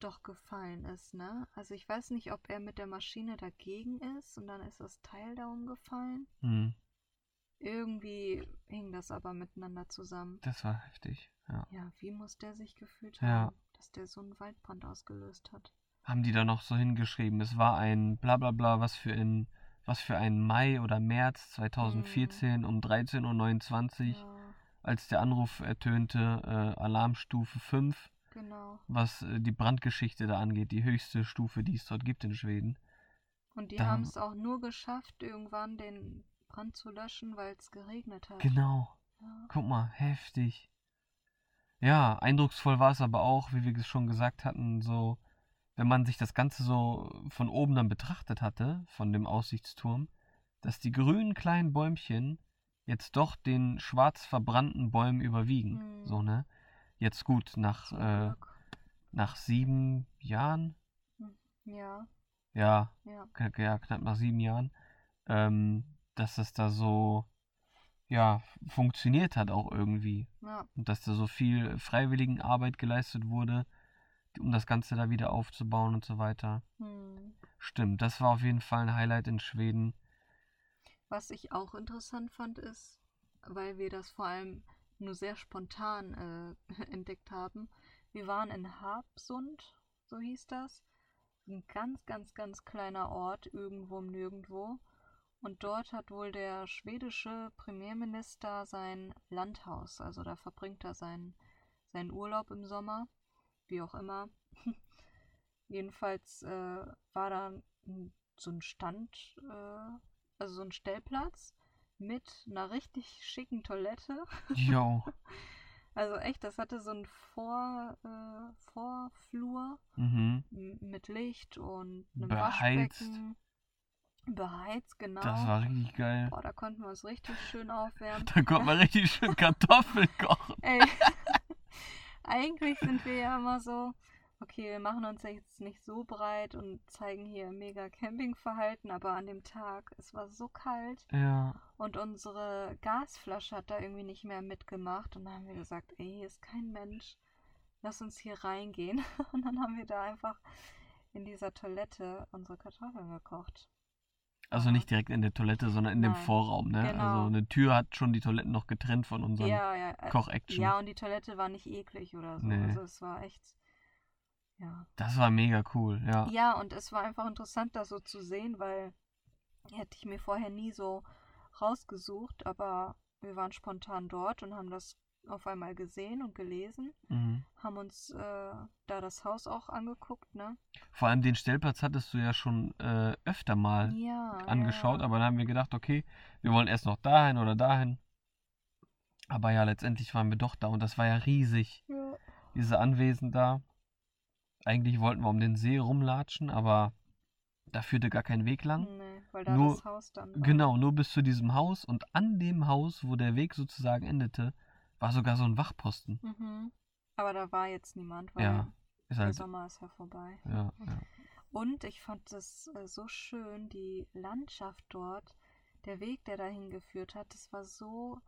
[SPEAKER 2] doch gefallen ist, ne? Also ich weiß nicht, ob er mit der Maschine dagegen ist und dann ist das Teil da umgefallen.
[SPEAKER 1] Mhm.
[SPEAKER 2] Irgendwie hing das aber miteinander zusammen.
[SPEAKER 1] Das war heftig. Ja.
[SPEAKER 2] Ja, wie muss der sich gefühlt
[SPEAKER 1] Ja.
[SPEAKER 2] haben, dass der so einen Waldbrand ausgelöst hat?
[SPEAKER 1] Haben die da noch so hingeschrieben, es war ein bla bla bla, was für ein, was für ein Mai oder März 2014 um 13.29 Uhr,
[SPEAKER 2] Ja,
[SPEAKER 1] als der Anruf ertönte, äh, Alarmstufe 5,
[SPEAKER 2] genau.
[SPEAKER 1] was äh, die Brandgeschichte da angeht, die höchste Stufe, die es dort gibt in Schweden.
[SPEAKER 2] Und die haben es auch nur geschafft, irgendwann den Brand zu löschen, weil es geregnet hat.
[SPEAKER 1] Genau,
[SPEAKER 2] Ja.
[SPEAKER 1] guck mal, heftig. Ja, eindrucksvoll war es aber auch, wie wir es schon gesagt hatten, so, wenn man sich das Ganze so von oben dann betrachtet hatte, von dem Aussichtsturm, dass die grünen kleinen Bäumchen jetzt doch den schwarz verbrannten Bäumen überwiegen.
[SPEAKER 2] Hm.
[SPEAKER 1] So, ne? Jetzt gut, nach, äh, nach sieben Jahren,
[SPEAKER 2] Ja,
[SPEAKER 1] ja,
[SPEAKER 2] ja.
[SPEAKER 1] knapp, ja, knapp nach sieben Jahren, ähm, dass das da so, ja, funktioniert hat auch irgendwie.
[SPEAKER 2] Ja,
[SPEAKER 1] Und dass da so viel Freiwilligenarbeit geleistet wurde, um das Ganze da wieder aufzubauen und so weiter.
[SPEAKER 2] hm.
[SPEAKER 1] Stimmt, das war auf jeden Fall ein Highlight in Schweden.
[SPEAKER 2] Was ich auch interessant fand, ist, weil wir das vor allem nur sehr spontan äh, (laughs) entdeckt haben. Wir waren in Harpsund, so hieß das. Ein ganz, ganz, ganz kleiner Ort, irgendwo im Nirgendwo. Und dort hat wohl der schwedische Premierminister sein Landhaus. Also da verbringt er seinen, seinen Urlaub im Sommer, wie auch immer. (laughs) Jedenfalls äh, war da so ein Stand, äh, also so ein Stellplatz mit einer richtig schicken Toilette.
[SPEAKER 1] Jo. (laughs)
[SPEAKER 2] Also echt, das hatte so einen Vor, äh, Vorflur
[SPEAKER 1] Mhm.
[SPEAKER 2] mit Licht und einem
[SPEAKER 1] Beheizt.
[SPEAKER 2] Waschbecken. Beheizt, genau.
[SPEAKER 1] Das war richtig geil.
[SPEAKER 2] Boah, da konnten wir uns richtig schön aufwärmen. (laughs)
[SPEAKER 1] Da konnte man richtig schön (laughs) Kartoffeln kochen.
[SPEAKER 2] Ey, eigentlich sind wir ja immer so, okay, wir machen uns jetzt nicht so breit und zeigen hier mega Campingverhalten, aber an dem Tag, es war so kalt
[SPEAKER 1] Ja.
[SPEAKER 2] und unsere Gasflasche hat da irgendwie nicht mehr mitgemacht und dann haben wir gesagt, ey, hier ist kein Mensch, lass uns hier reingehen. (laughs) Und dann haben wir da einfach in dieser Toilette unsere Kartoffeln gekocht.
[SPEAKER 1] Also nicht direkt in der Toilette, sondern in dem
[SPEAKER 2] Nein.
[SPEAKER 1] Vorraum, ne?
[SPEAKER 2] Genau.
[SPEAKER 1] Also eine Tür hat schon die Toiletten noch getrennt von unserem
[SPEAKER 2] Ja, ja, äh,
[SPEAKER 1] Koch-Action.
[SPEAKER 2] ja, und die Toilette war nicht eklig oder so.
[SPEAKER 1] Nee.
[SPEAKER 2] Also es war echt, ja.
[SPEAKER 1] Das war mega cool, ja.
[SPEAKER 2] Ja, und es war einfach interessant, das so zu sehen, weil hätte ich mir vorher nie so rausgesucht, aber wir waren spontan dort und haben das auf einmal gesehen und gelesen,
[SPEAKER 1] Mhm.
[SPEAKER 2] haben uns äh, da das Haus auch angeguckt, ne?
[SPEAKER 1] Vor allem den Stellplatz hattest du ja schon äh, öfter mal
[SPEAKER 2] Ja.
[SPEAKER 1] angeschaut,
[SPEAKER 2] ja.
[SPEAKER 1] aber dann haben wir gedacht, okay, wir wollen erst noch dahin oder dahin. Aber ja, letztendlich waren wir doch da und das war ja riesig,
[SPEAKER 2] Ja.
[SPEAKER 1] diese Anwesen da. Eigentlich wollten wir um den See rumlatschen, aber da führte gar kein Weg lang.
[SPEAKER 2] Nee, weil da
[SPEAKER 1] Nur-
[SPEAKER 2] das Haus dann war.
[SPEAKER 1] Genau, nur bis zu diesem Haus und an dem Haus, wo der Weg sozusagen endete, war sogar so ein Wachposten.
[SPEAKER 2] Mhm. Aber da war jetzt niemand, weil
[SPEAKER 1] Ja, ist
[SPEAKER 2] der
[SPEAKER 1] halt,
[SPEAKER 2] Sommer ist ja vorbei.
[SPEAKER 1] ja, ja. (laughs)
[SPEAKER 2] Und ich fand es äh, so schön, die Landschaft dort, der Weg, der dahin geführt hat, das war so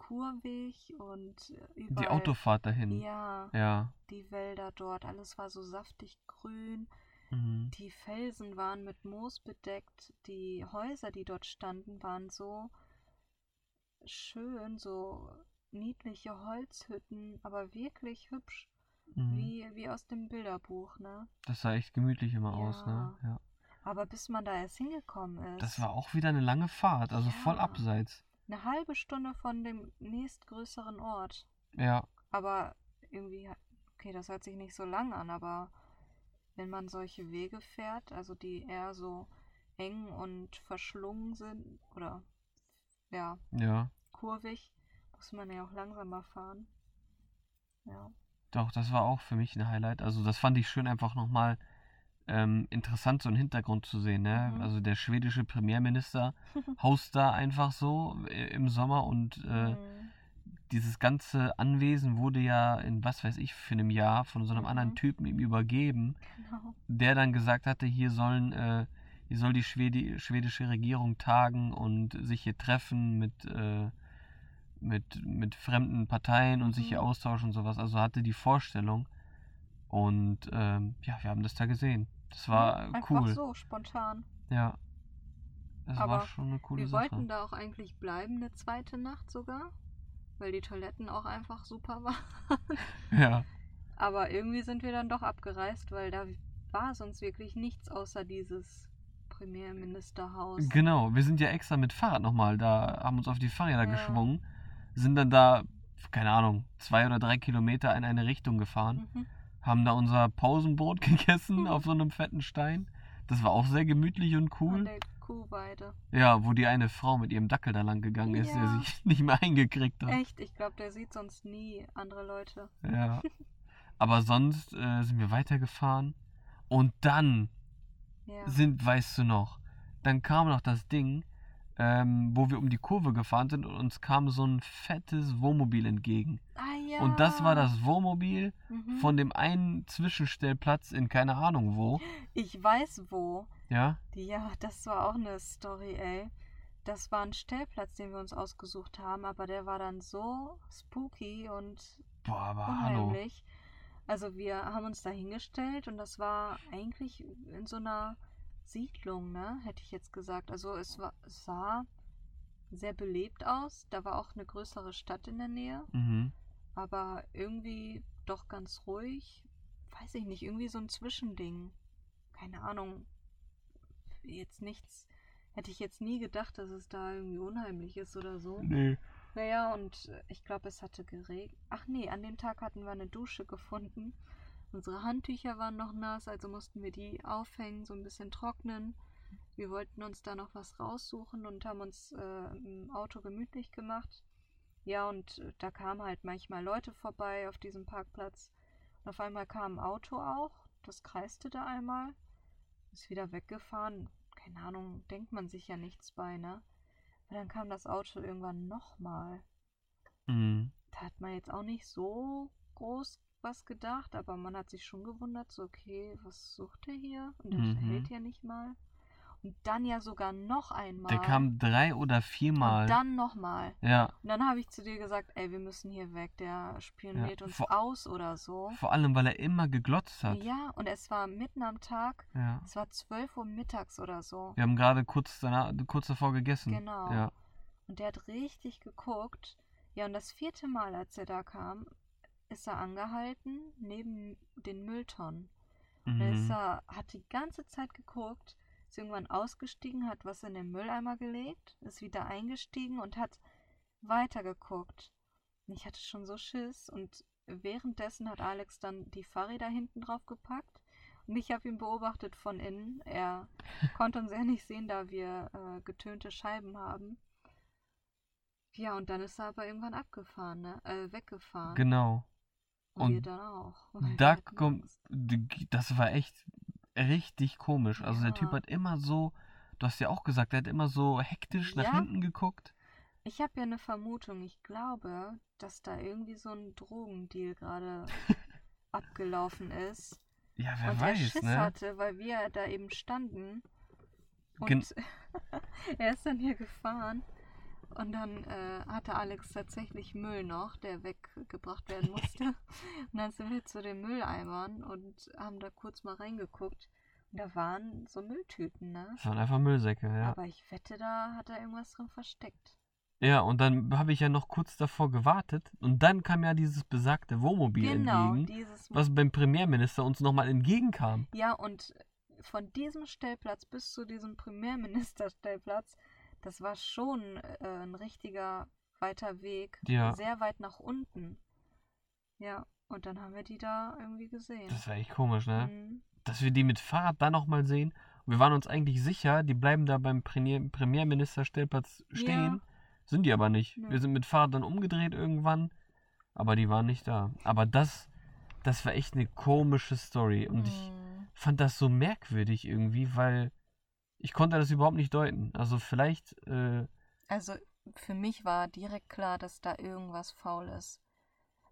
[SPEAKER 2] kurvig und äh,
[SPEAKER 1] Die
[SPEAKER 2] überall.
[SPEAKER 1] Autofahrt dahin.
[SPEAKER 2] Ja,
[SPEAKER 1] Ja.
[SPEAKER 2] die Wälder dort, alles war so saftig grün.
[SPEAKER 1] Mhm.
[SPEAKER 2] Die Felsen waren mit Moos bedeckt. Die Häuser, die dort standen, waren so schön, so niedliche Holzhütten, aber wirklich hübsch,
[SPEAKER 1] Mhm.
[SPEAKER 2] wie, wie aus dem Bilderbuch, ne?
[SPEAKER 1] Das sah echt gemütlich immer aus, ne?
[SPEAKER 2] Ja.
[SPEAKER 1] Ja.
[SPEAKER 2] Aber bis man da erst hingekommen ist.
[SPEAKER 1] Das war auch wieder eine lange Fahrt, also voll
[SPEAKER 2] Ja.
[SPEAKER 1] abseits.
[SPEAKER 2] Eine halbe Stunde von dem nächstgrößeren Ort.
[SPEAKER 1] Ja,
[SPEAKER 2] Aber irgendwie, okay, das hört sich nicht so lang an, aber wenn man solche Wege fährt, also die eher so eng und verschlungen sind oder ja,
[SPEAKER 1] ja.
[SPEAKER 2] kurvig, muss man ja auch langsamer fahren. Ja.
[SPEAKER 1] Doch, das war auch für mich ein Highlight. Also das fand ich schön, einfach nochmal ähm, interessant, so einen Hintergrund zu sehen. Ne?
[SPEAKER 2] Mhm.
[SPEAKER 1] Also der schwedische Premierminister (laughs) haust da einfach so äh, im Sommer und äh,
[SPEAKER 2] Mhm.
[SPEAKER 1] dieses ganze Anwesen wurde ja in was weiß ich für einem Jahr von so einem anderen
[SPEAKER 2] Mhm.
[SPEAKER 1] Typen ihm übergeben,
[SPEAKER 2] Genau.
[SPEAKER 1] der dann gesagt hatte, hier sollen, äh, hier soll die Schwedi schwedische Regierung tagen und sich hier treffen mit, äh, mit, mit fremden Parteien und sich hier
[SPEAKER 2] Mhm.
[SPEAKER 1] austauschen und sowas. Also hatte die Vorstellung. Und ähm, ja, wir haben das da gesehen. Das war
[SPEAKER 2] Einfach
[SPEAKER 1] cool.
[SPEAKER 2] so, spontan.
[SPEAKER 1] Ja. Das war
[SPEAKER 2] Aber
[SPEAKER 1] schon eine coole
[SPEAKER 2] Wir
[SPEAKER 1] Sache.
[SPEAKER 2] wollten da auch eigentlich bleiben, eine zweite Nacht sogar, weil die Toiletten auch einfach super (laughs) waren.
[SPEAKER 1] Ja.
[SPEAKER 2] Aber irgendwie sind wir dann doch abgereist, weil da war sonst wirklich nichts außer dieses Premierministerhaus.
[SPEAKER 1] Genau, wir sind ja extra mit Fahrrad nochmal da, haben uns auf die Fahrräder
[SPEAKER 2] Ja.
[SPEAKER 1] geschwungen, sind dann da, keine Ahnung, zwei oder drei Kilometer in eine Richtung gefahren,
[SPEAKER 2] Mhm.
[SPEAKER 1] Haben da unser Pausenbrot (laughs) gegessen auf so einem fetten Stein. Das war auch sehr gemütlich und cool.
[SPEAKER 2] Und der Kuhweide.
[SPEAKER 1] Ja, wo die eine Frau mit ihrem Dackel da lang gegangen ist, der
[SPEAKER 2] Ja.
[SPEAKER 1] sich (laughs) nicht mehr eingekriegt hat.
[SPEAKER 2] Echt, ich glaube, der sieht sonst nie andere Leute.
[SPEAKER 1] Ja. (laughs) Aber sonst äh, sind wir weitergefahren. Und dann
[SPEAKER 2] Ja.
[SPEAKER 1] sind, weißt du noch, dann kam noch das Ding, ähm, wo wir um die Kurve gefahren sind und uns kam so ein fettes Wohnmobil entgegen.
[SPEAKER 2] Ah ja.
[SPEAKER 1] Und das war das Wohnmobil
[SPEAKER 2] Mhm.
[SPEAKER 1] von dem einen Zwischenstellplatz in keine Ahnung wo.
[SPEAKER 2] Ich weiß wo.
[SPEAKER 1] Ja?
[SPEAKER 2] Ja, das war auch eine Story, ey. Das war ein Stellplatz, den wir uns ausgesucht haben, aber der war dann so spooky und
[SPEAKER 1] Boah, aber hallo.
[SPEAKER 2] unheimlich. Also wir haben uns da hingestellt und das war eigentlich in so einer Siedlung, ne? Hätte ich jetzt gesagt. Also es war, es sah sehr belebt aus. Da war auch eine größere Stadt in der Nähe,
[SPEAKER 1] Mhm.
[SPEAKER 2] aber irgendwie doch ganz ruhig. Weiß ich nicht, irgendwie so ein Zwischending. Keine Ahnung. Jetzt nichts. Hätte ich jetzt nie gedacht, dass es da irgendwie unheimlich ist oder so.
[SPEAKER 1] Nee.
[SPEAKER 2] Naja, und ich glaube, es hatte geregnet. Ach nee, an dem Tag hatten wir eine Dusche gefunden. Unsere Handtücher waren noch nass, also mussten wir die aufhängen, so ein bisschen trocknen. Wir wollten uns da noch was raussuchen und haben uns äh, im Auto gemütlich gemacht. Ja, und äh, da kamen halt manchmal Leute vorbei auf diesem Parkplatz. Und auf einmal kam ein Auto auch, das kreiste da einmal, ist wieder weggefahren. Keine Ahnung, denkt man sich ja nichts bei, ne? Und dann kam das Auto irgendwann nochmal.
[SPEAKER 1] Mhm.
[SPEAKER 2] Da hat man jetzt auch nicht so groß was gedacht, aber man hat sich schon gewundert, so, okay, was sucht er hier? Und der
[SPEAKER 1] Mhm.
[SPEAKER 2] hält ja nicht mal. Und dann ja sogar noch einmal.
[SPEAKER 1] Der kam drei oder viermal.
[SPEAKER 2] Und dann nochmal.
[SPEAKER 1] ja.
[SPEAKER 2] Und dann habe ich zu dir gesagt, ey, wir müssen hier weg, der spioniert
[SPEAKER 1] Ja,
[SPEAKER 2] uns
[SPEAKER 1] vor-
[SPEAKER 2] aus oder so.
[SPEAKER 1] Vor allem, weil er immer geglotzt hat.
[SPEAKER 2] Ja, und es war mitten am Tag,
[SPEAKER 1] Ja.
[SPEAKER 2] es war 12 Uhr mittags oder so.
[SPEAKER 1] Wir haben gerade kurz, danach, kurz davor gegessen.
[SPEAKER 2] Genau.
[SPEAKER 1] Ja.
[SPEAKER 2] Und der hat richtig geguckt. Ja, und das vierte Mal, als er da kam, ist er angehalten neben den Mülltonnen. Und ist
[SPEAKER 1] Mhm.
[SPEAKER 2] er, hat die ganze Zeit geguckt, ist irgendwann ausgestiegen, hat was in den Mülleimer gelegt, ist wieder eingestiegen und hat weitergeguckt. Und ich hatte schon so Schiss und währenddessen hat Alex dann die Fahrräder hinten drauf gepackt und ich habe ihn beobachtet von innen. Er (laughs) konnte uns ja nicht sehen, da wir äh, getönte Scheiben haben. Ja, und dann ist er aber irgendwann abgefahren, ne? Äh, weggefahren.
[SPEAKER 1] Genau.
[SPEAKER 2] Und,
[SPEAKER 1] Da
[SPEAKER 2] hatten
[SPEAKER 1] kommt, das war echt richtig komisch. Also der Typ
[SPEAKER 2] Ja.
[SPEAKER 1] hat immer so, du hast ja auch gesagt, der hat immer so hektisch nach
[SPEAKER 2] Ja.
[SPEAKER 1] hinten geguckt.
[SPEAKER 2] Ich habe ja eine Vermutung. Ich glaube, dass da irgendwie so ein Drogendeal gerade (laughs) abgelaufen ist.
[SPEAKER 1] Ja, wer
[SPEAKER 2] und er
[SPEAKER 1] weiß,
[SPEAKER 2] Schiss
[SPEAKER 1] ne?
[SPEAKER 2] hatte, weil wir da eben standen.
[SPEAKER 1] Gen-
[SPEAKER 2] Und (laughs) er ist dann hier gefahren. Und dann äh, hatte Alex tatsächlich Müll noch, der weggebracht werden musste. (laughs) und dann sind wir zu den Mülleimern und haben da kurz mal reingeguckt. Und da waren so Mülltüten, ne?
[SPEAKER 1] Das waren einfach Müllsäcke, ja.
[SPEAKER 2] Aber ich wette, da hat er irgendwas drin versteckt.
[SPEAKER 1] Ja, und dann habe ich ja noch kurz davor gewartet. Und dann kam ja dieses besagte Wohnmobil
[SPEAKER 2] Genau,
[SPEAKER 1] entgegen, was beim Premierminister uns nochmal entgegenkam.
[SPEAKER 2] Ja, und von diesem Stellplatz bis zu diesem Premierministerstellplatz, das war schon äh, ein richtiger weiter Weg.
[SPEAKER 1] Ja.
[SPEAKER 2] Sehr weit nach unten. Ja, und dann haben wir die da irgendwie gesehen.
[SPEAKER 1] Das war echt komisch, ne?
[SPEAKER 2] Mhm.
[SPEAKER 1] Dass wir die mit Fahrrad da nochmal sehen. Wir waren uns eigentlich sicher, die bleiben da beim Premier Premierministerstellplatz stehen. Sind die aber nicht.
[SPEAKER 2] Nö.
[SPEAKER 1] Wir sind mit Fahrrad dann umgedreht irgendwann. Aber die waren nicht da. Aber das, das war echt eine komische Story. Und ich
[SPEAKER 2] Mhm.
[SPEAKER 1] fand das so merkwürdig irgendwie, weil ich konnte das überhaupt nicht deuten. Also vielleicht, äh,
[SPEAKER 2] Also für mich war direkt klar, dass da irgendwas faul ist.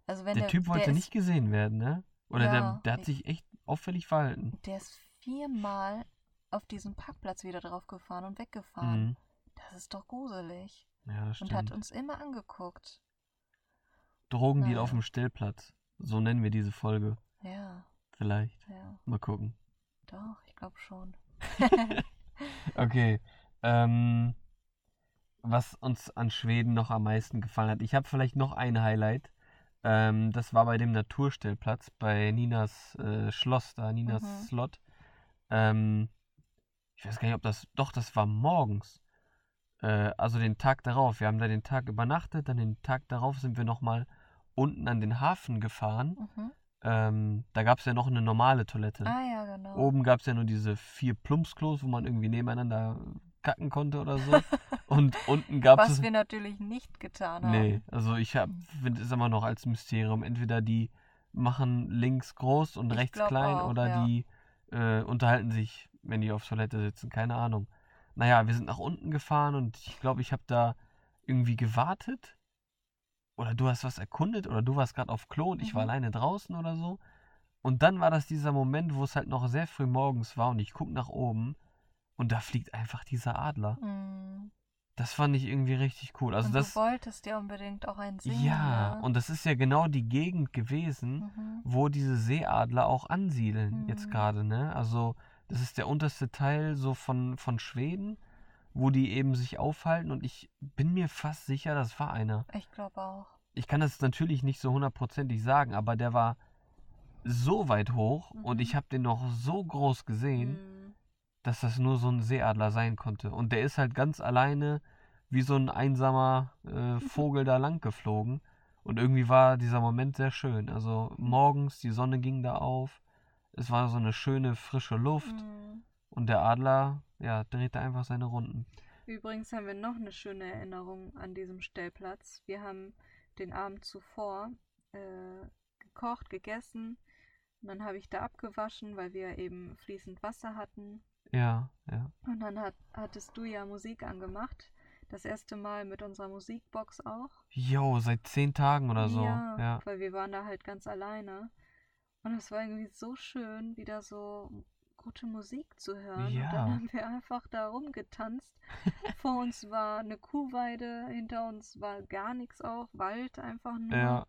[SPEAKER 2] Also wenn
[SPEAKER 1] der, Typ wollte
[SPEAKER 2] der
[SPEAKER 1] nicht gesehen werden, ne? Oder der,
[SPEAKER 2] Ja,
[SPEAKER 1] der hat
[SPEAKER 2] ich-
[SPEAKER 1] sich echt auffällig verhalten.
[SPEAKER 2] Ist, der ist viermal auf diesen Parkplatz wieder drauf gefahren und weggefahren.
[SPEAKER 1] Mhm.
[SPEAKER 2] Das ist doch gruselig.
[SPEAKER 1] Ja, das
[SPEAKER 2] Und hat
[SPEAKER 1] stimmt.
[SPEAKER 2] uns immer angeguckt.
[SPEAKER 1] Drogendeal
[SPEAKER 2] Naja.
[SPEAKER 1] auf dem Stellplatz. So nennen wir diese Folge.
[SPEAKER 2] Ja,
[SPEAKER 1] Vielleicht.
[SPEAKER 2] ja.
[SPEAKER 1] Mal gucken.
[SPEAKER 2] Doch, ich glaube schon. (laughs) (laughs)
[SPEAKER 1] Okay. Ähm, was uns an Schweden noch am meisten gefallen hat. Ich habe vielleicht noch ein Highlight. Ähm, das war bei dem Naturstellplatz bei Ninas äh, Schloss da, Ninas
[SPEAKER 2] Mhm.
[SPEAKER 1] Slot. Ähm, ich weiß gar nicht, ob das. Doch, das war morgens. Äh, also den Tag darauf. Wir haben da den Tag übernachtet, dann den Tag darauf sind wir nochmal unten an den Hafen gefahren.
[SPEAKER 2] Mhm.
[SPEAKER 1] Ähm, da gab es ja noch eine normale Toilette.
[SPEAKER 2] Ah ja, genau.
[SPEAKER 1] Oben gab es ja nur diese vier Plumpsklos, wo man irgendwie nebeneinander kacken konnte oder so. (laughs) Und unten gab es.
[SPEAKER 2] Was wir natürlich nicht getan haben.
[SPEAKER 1] Nee, also ich finde es immer noch als Mysterium. Entweder die machen links groß und
[SPEAKER 2] Ich
[SPEAKER 1] rechts klein
[SPEAKER 2] auch,
[SPEAKER 1] oder
[SPEAKER 2] ja.
[SPEAKER 1] die äh, unterhalten sich, wenn die auf Toilette sitzen. Keine Ahnung. Naja, wir sind nach unten gefahren und ich glaube, ich habe da irgendwie gewartet. Oder du hast was erkundet oder du warst gerade auf Klo und ich war
[SPEAKER 2] Mhm.
[SPEAKER 1] alleine draußen oder so. Und dann war das dieser Moment, wo es halt noch sehr früh morgens war und ich gucke nach oben und da fliegt einfach dieser Adler.
[SPEAKER 2] Mm.
[SPEAKER 1] Das fand ich irgendwie richtig cool. Also
[SPEAKER 2] und
[SPEAKER 1] das,
[SPEAKER 2] du wolltest ja unbedingt auch einen sehen.
[SPEAKER 1] ja,
[SPEAKER 2] ne?
[SPEAKER 1] und das ist ja genau die Gegend gewesen,
[SPEAKER 2] Mhm.
[SPEAKER 1] wo diese Seeadler auch ansiedeln jetzt
[SPEAKER 2] Mhm.
[SPEAKER 1] gerade, ne? Also das ist der unterste Teil so von, von Schweden, wo die eben sich aufhalten und ich bin mir fast sicher, das war einer.
[SPEAKER 2] Ich glaube auch.
[SPEAKER 1] Ich kann das natürlich nicht so hundertprozentig sagen, aber der war so weit hoch und
[SPEAKER 2] Mhm.
[SPEAKER 1] ich habe den noch so groß gesehen,
[SPEAKER 2] Mm.
[SPEAKER 1] dass das nur so ein Seeadler sein konnte. Und der ist halt ganz alleine wie so ein einsamer äh, (laughs) Vogel da lang geflogen. Und irgendwie war dieser Moment sehr schön. Also morgens, die Sonne ging da auf, es war so eine schöne frische Luft
[SPEAKER 2] Mm.
[SPEAKER 1] und der Adler, ja, drehte einfach seine Runden.
[SPEAKER 2] Übrigens haben wir noch eine schöne Erinnerung an diesem Stellplatz. Wir haben den Abend zuvor äh, gekocht, gegessen. Und dann habe ich da abgewaschen, weil wir eben fließend Wasser hatten.
[SPEAKER 1] Ja, ja.
[SPEAKER 2] Und dann hat, hattest du ja Musik angemacht. Das erste Mal mit unserer Musikbox auch.
[SPEAKER 1] Jo, seit zehn Tagen oder so.
[SPEAKER 2] Ja,
[SPEAKER 1] Ja.
[SPEAKER 2] weil wir waren da halt ganz alleine. Und es war irgendwie so schön, wieder so gute Musik zu hören. Und
[SPEAKER 1] Ja.
[SPEAKER 2] dann haben wir einfach da rumgetanzt. (laughs) Vor uns war eine Kuhweide, hinter uns war gar nichts auch, Wald einfach nur.
[SPEAKER 1] Ja.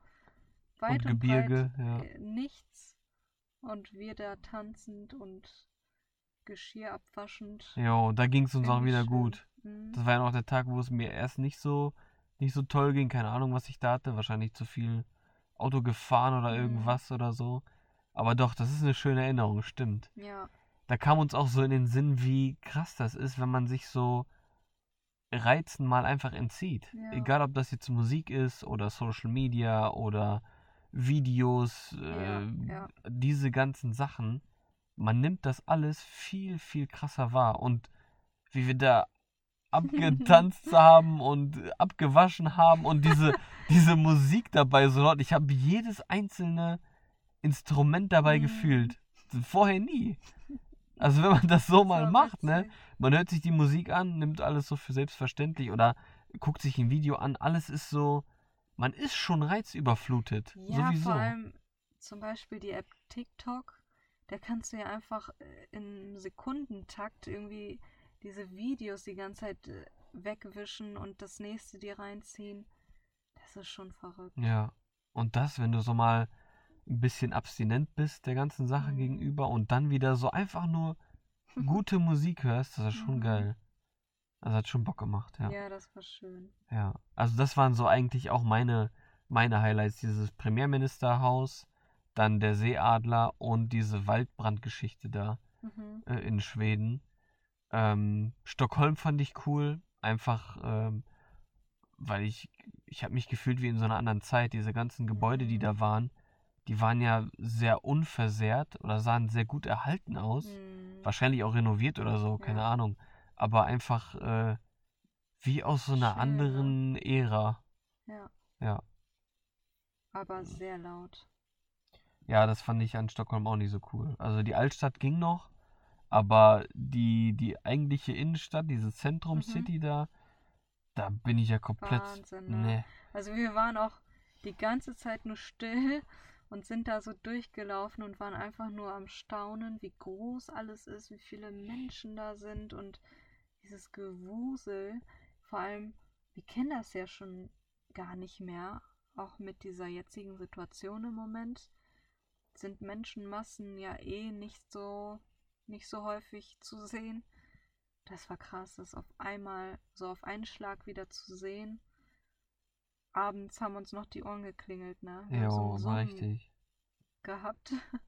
[SPEAKER 2] Weit
[SPEAKER 1] Und
[SPEAKER 2] und,
[SPEAKER 1] Gebirge,
[SPEAKER 2] breit
[SPEAKER 1] ja.
[SPEAKER 2] äh, nichts. Und wir da tanzend und Geschirr abwaschend.
[SPEAKER 1] Jo, da ging es uns auch wieder
[SPEAKER 2] schön.
[SPEAKER 1] gut.
[SPEAKER 2] Mhm.
[SPEAKER 1] Das war ja noch der Tag, wo es mir erst nicht so, nicht so toll ging. Keine Ahnung, was ich da hatte. Wahrscheinlich zu viel Auto gefahren oder
[SPEAKER 2] Mhm.
[SPEAKER 1] irgendwas oder so. Aber doch, das ist eine schöne Erinnerung, stimmt.
[SPEAKER 2] Ja.
[SPEAKER 1] Da kam uns auch so in den Sinn, wie krass das ist, wenn man sich so Reizen mal einfach entzieht.
[SPEAKER 2] Ja.
[SPEAKER 1] Egal, ob das jetzt Musik ist oder Social Media oder Videos,
[SPEAKER 2] Ja,
[SPEAKER 1] äh,
[SPEAKER 2] ja.
[SPEAKER 1] diese ganzen Sachen. Man nimmt das alles viel, viel krasser wahr. Und wie wir da (laughs) abgetanzt haben und äh, abgewaschen haben und diese, (laughs) diese Musik dabei so laut. Ich habe jedes einzelne Instrument dabei
[SPEAKER 2] Mhm.
[SPEAKER 1] gefühlt. Vorher nie. Also wenn man das so
[SPEAKER 2] Das
[SPEAKER 1] mal macht, ne?
[SPEAKER 2] witzig.
[SPEAKER 1] Man hört sich die Musik an, nimmt alles so für selbstverständlich oder guckt sich ein Video an. Alles ist so, man ist schon reizüberflutet.
[SPEAKER 2] Ja,
[SPEAKER 1] sowieso.
[SPEAKER 2] vor allem zum Beispiel die App TikTok, da kannst du ja einfach äh, im Sekundentakt irgendwie diese Videos die ganze Zeit äh, wegwischen und das nächste dir reinziehen. Das ist schon verrückt.
[SPEAKER 1] Ja. Und das, wenn du so mal ein bisschen abstinent bist der ganzen Sache
[SPEAKER 2] Mhm.
[SPEAKER 1] gegenüber und dann wieder so einfach nur (laughs) gute Musik hörst, das ist schon
[SPEAKER 2] Mhm.
[SPEAKER 1] geil. Das hat schon Bock gemacht, ja.
[SPEAKER 2] Ja, das war schön.
[SPEAKER 1] Ja. Also das waren so eigentlich auch meine, meine Highlights, dieses Premierministerhaus, dann der Seeadler und diese Waldbrandgeschichte da
[SPEAKER 2] Mhm.
[SPEAKER 1] äh, in Schweden. Ähm, Stockholm fand ich cool, einfach ähm, weil ich, ich habe mich gefühlt wie in so einer anderen Zeit. Diese ganzen Gebäude, die
[SPEAKER 2] Mhm.
[SPEAKER 1] da waren, die waren ja sehr unversehrt oder sahen sehr gut erhalten aus.
[SPEAKER 2] Mhm.
[SPEAKER 1] Wahrscheinlich auch renoviert oder so, keine
[SPEAKER 2] Ja.
[SPEAKER 1] Ahnung. Aber einfach äh, wie aus so einer
[SPEAKER 2] Schön, ne?
[SPEAKER 1] anderen Ära.
[SPEAKER 2] Ja,
[SPEAKER 1] Ja.
[SPEAKER 2] aber sehr laut.
[SPEAKER 1] Ja, das fand ich an Stockholm auch nicht so cool. Also die Altstadt ging noch, aber die, die eigentliche Innenstadt, diese Zentrum
[SPEAKER 2] Mhm.
[SPEAKER 1] City da, da bin ich ja komplett.
[SPEAKER 2] Wahnsinn, ne?
[SPEAKER 1] Nee.
[SPEAKER 2] Also wir waren auch die ganze Zeit nur still und sind da so durchgelaufen und waren einfach nur am Staunen, wie groß alles ist, wie viele Menschen da sind und dieses Gewusel. Vor allem, wir kennen das ja schon gar nicht mehr, auch mit dieser jetzigen Situation im Moment sind Menschenmassen ja eh nicht so nicht so häufig zu sehen. Das war krass, das auf einmal so auf einen Schlag wieder zu sehen. Abends haben uns noch die Ohren geklingelt, ne? Wir haben so
[SPEAKER 1] war richtig.
[SPEAKER 2] gehabt, (laughs)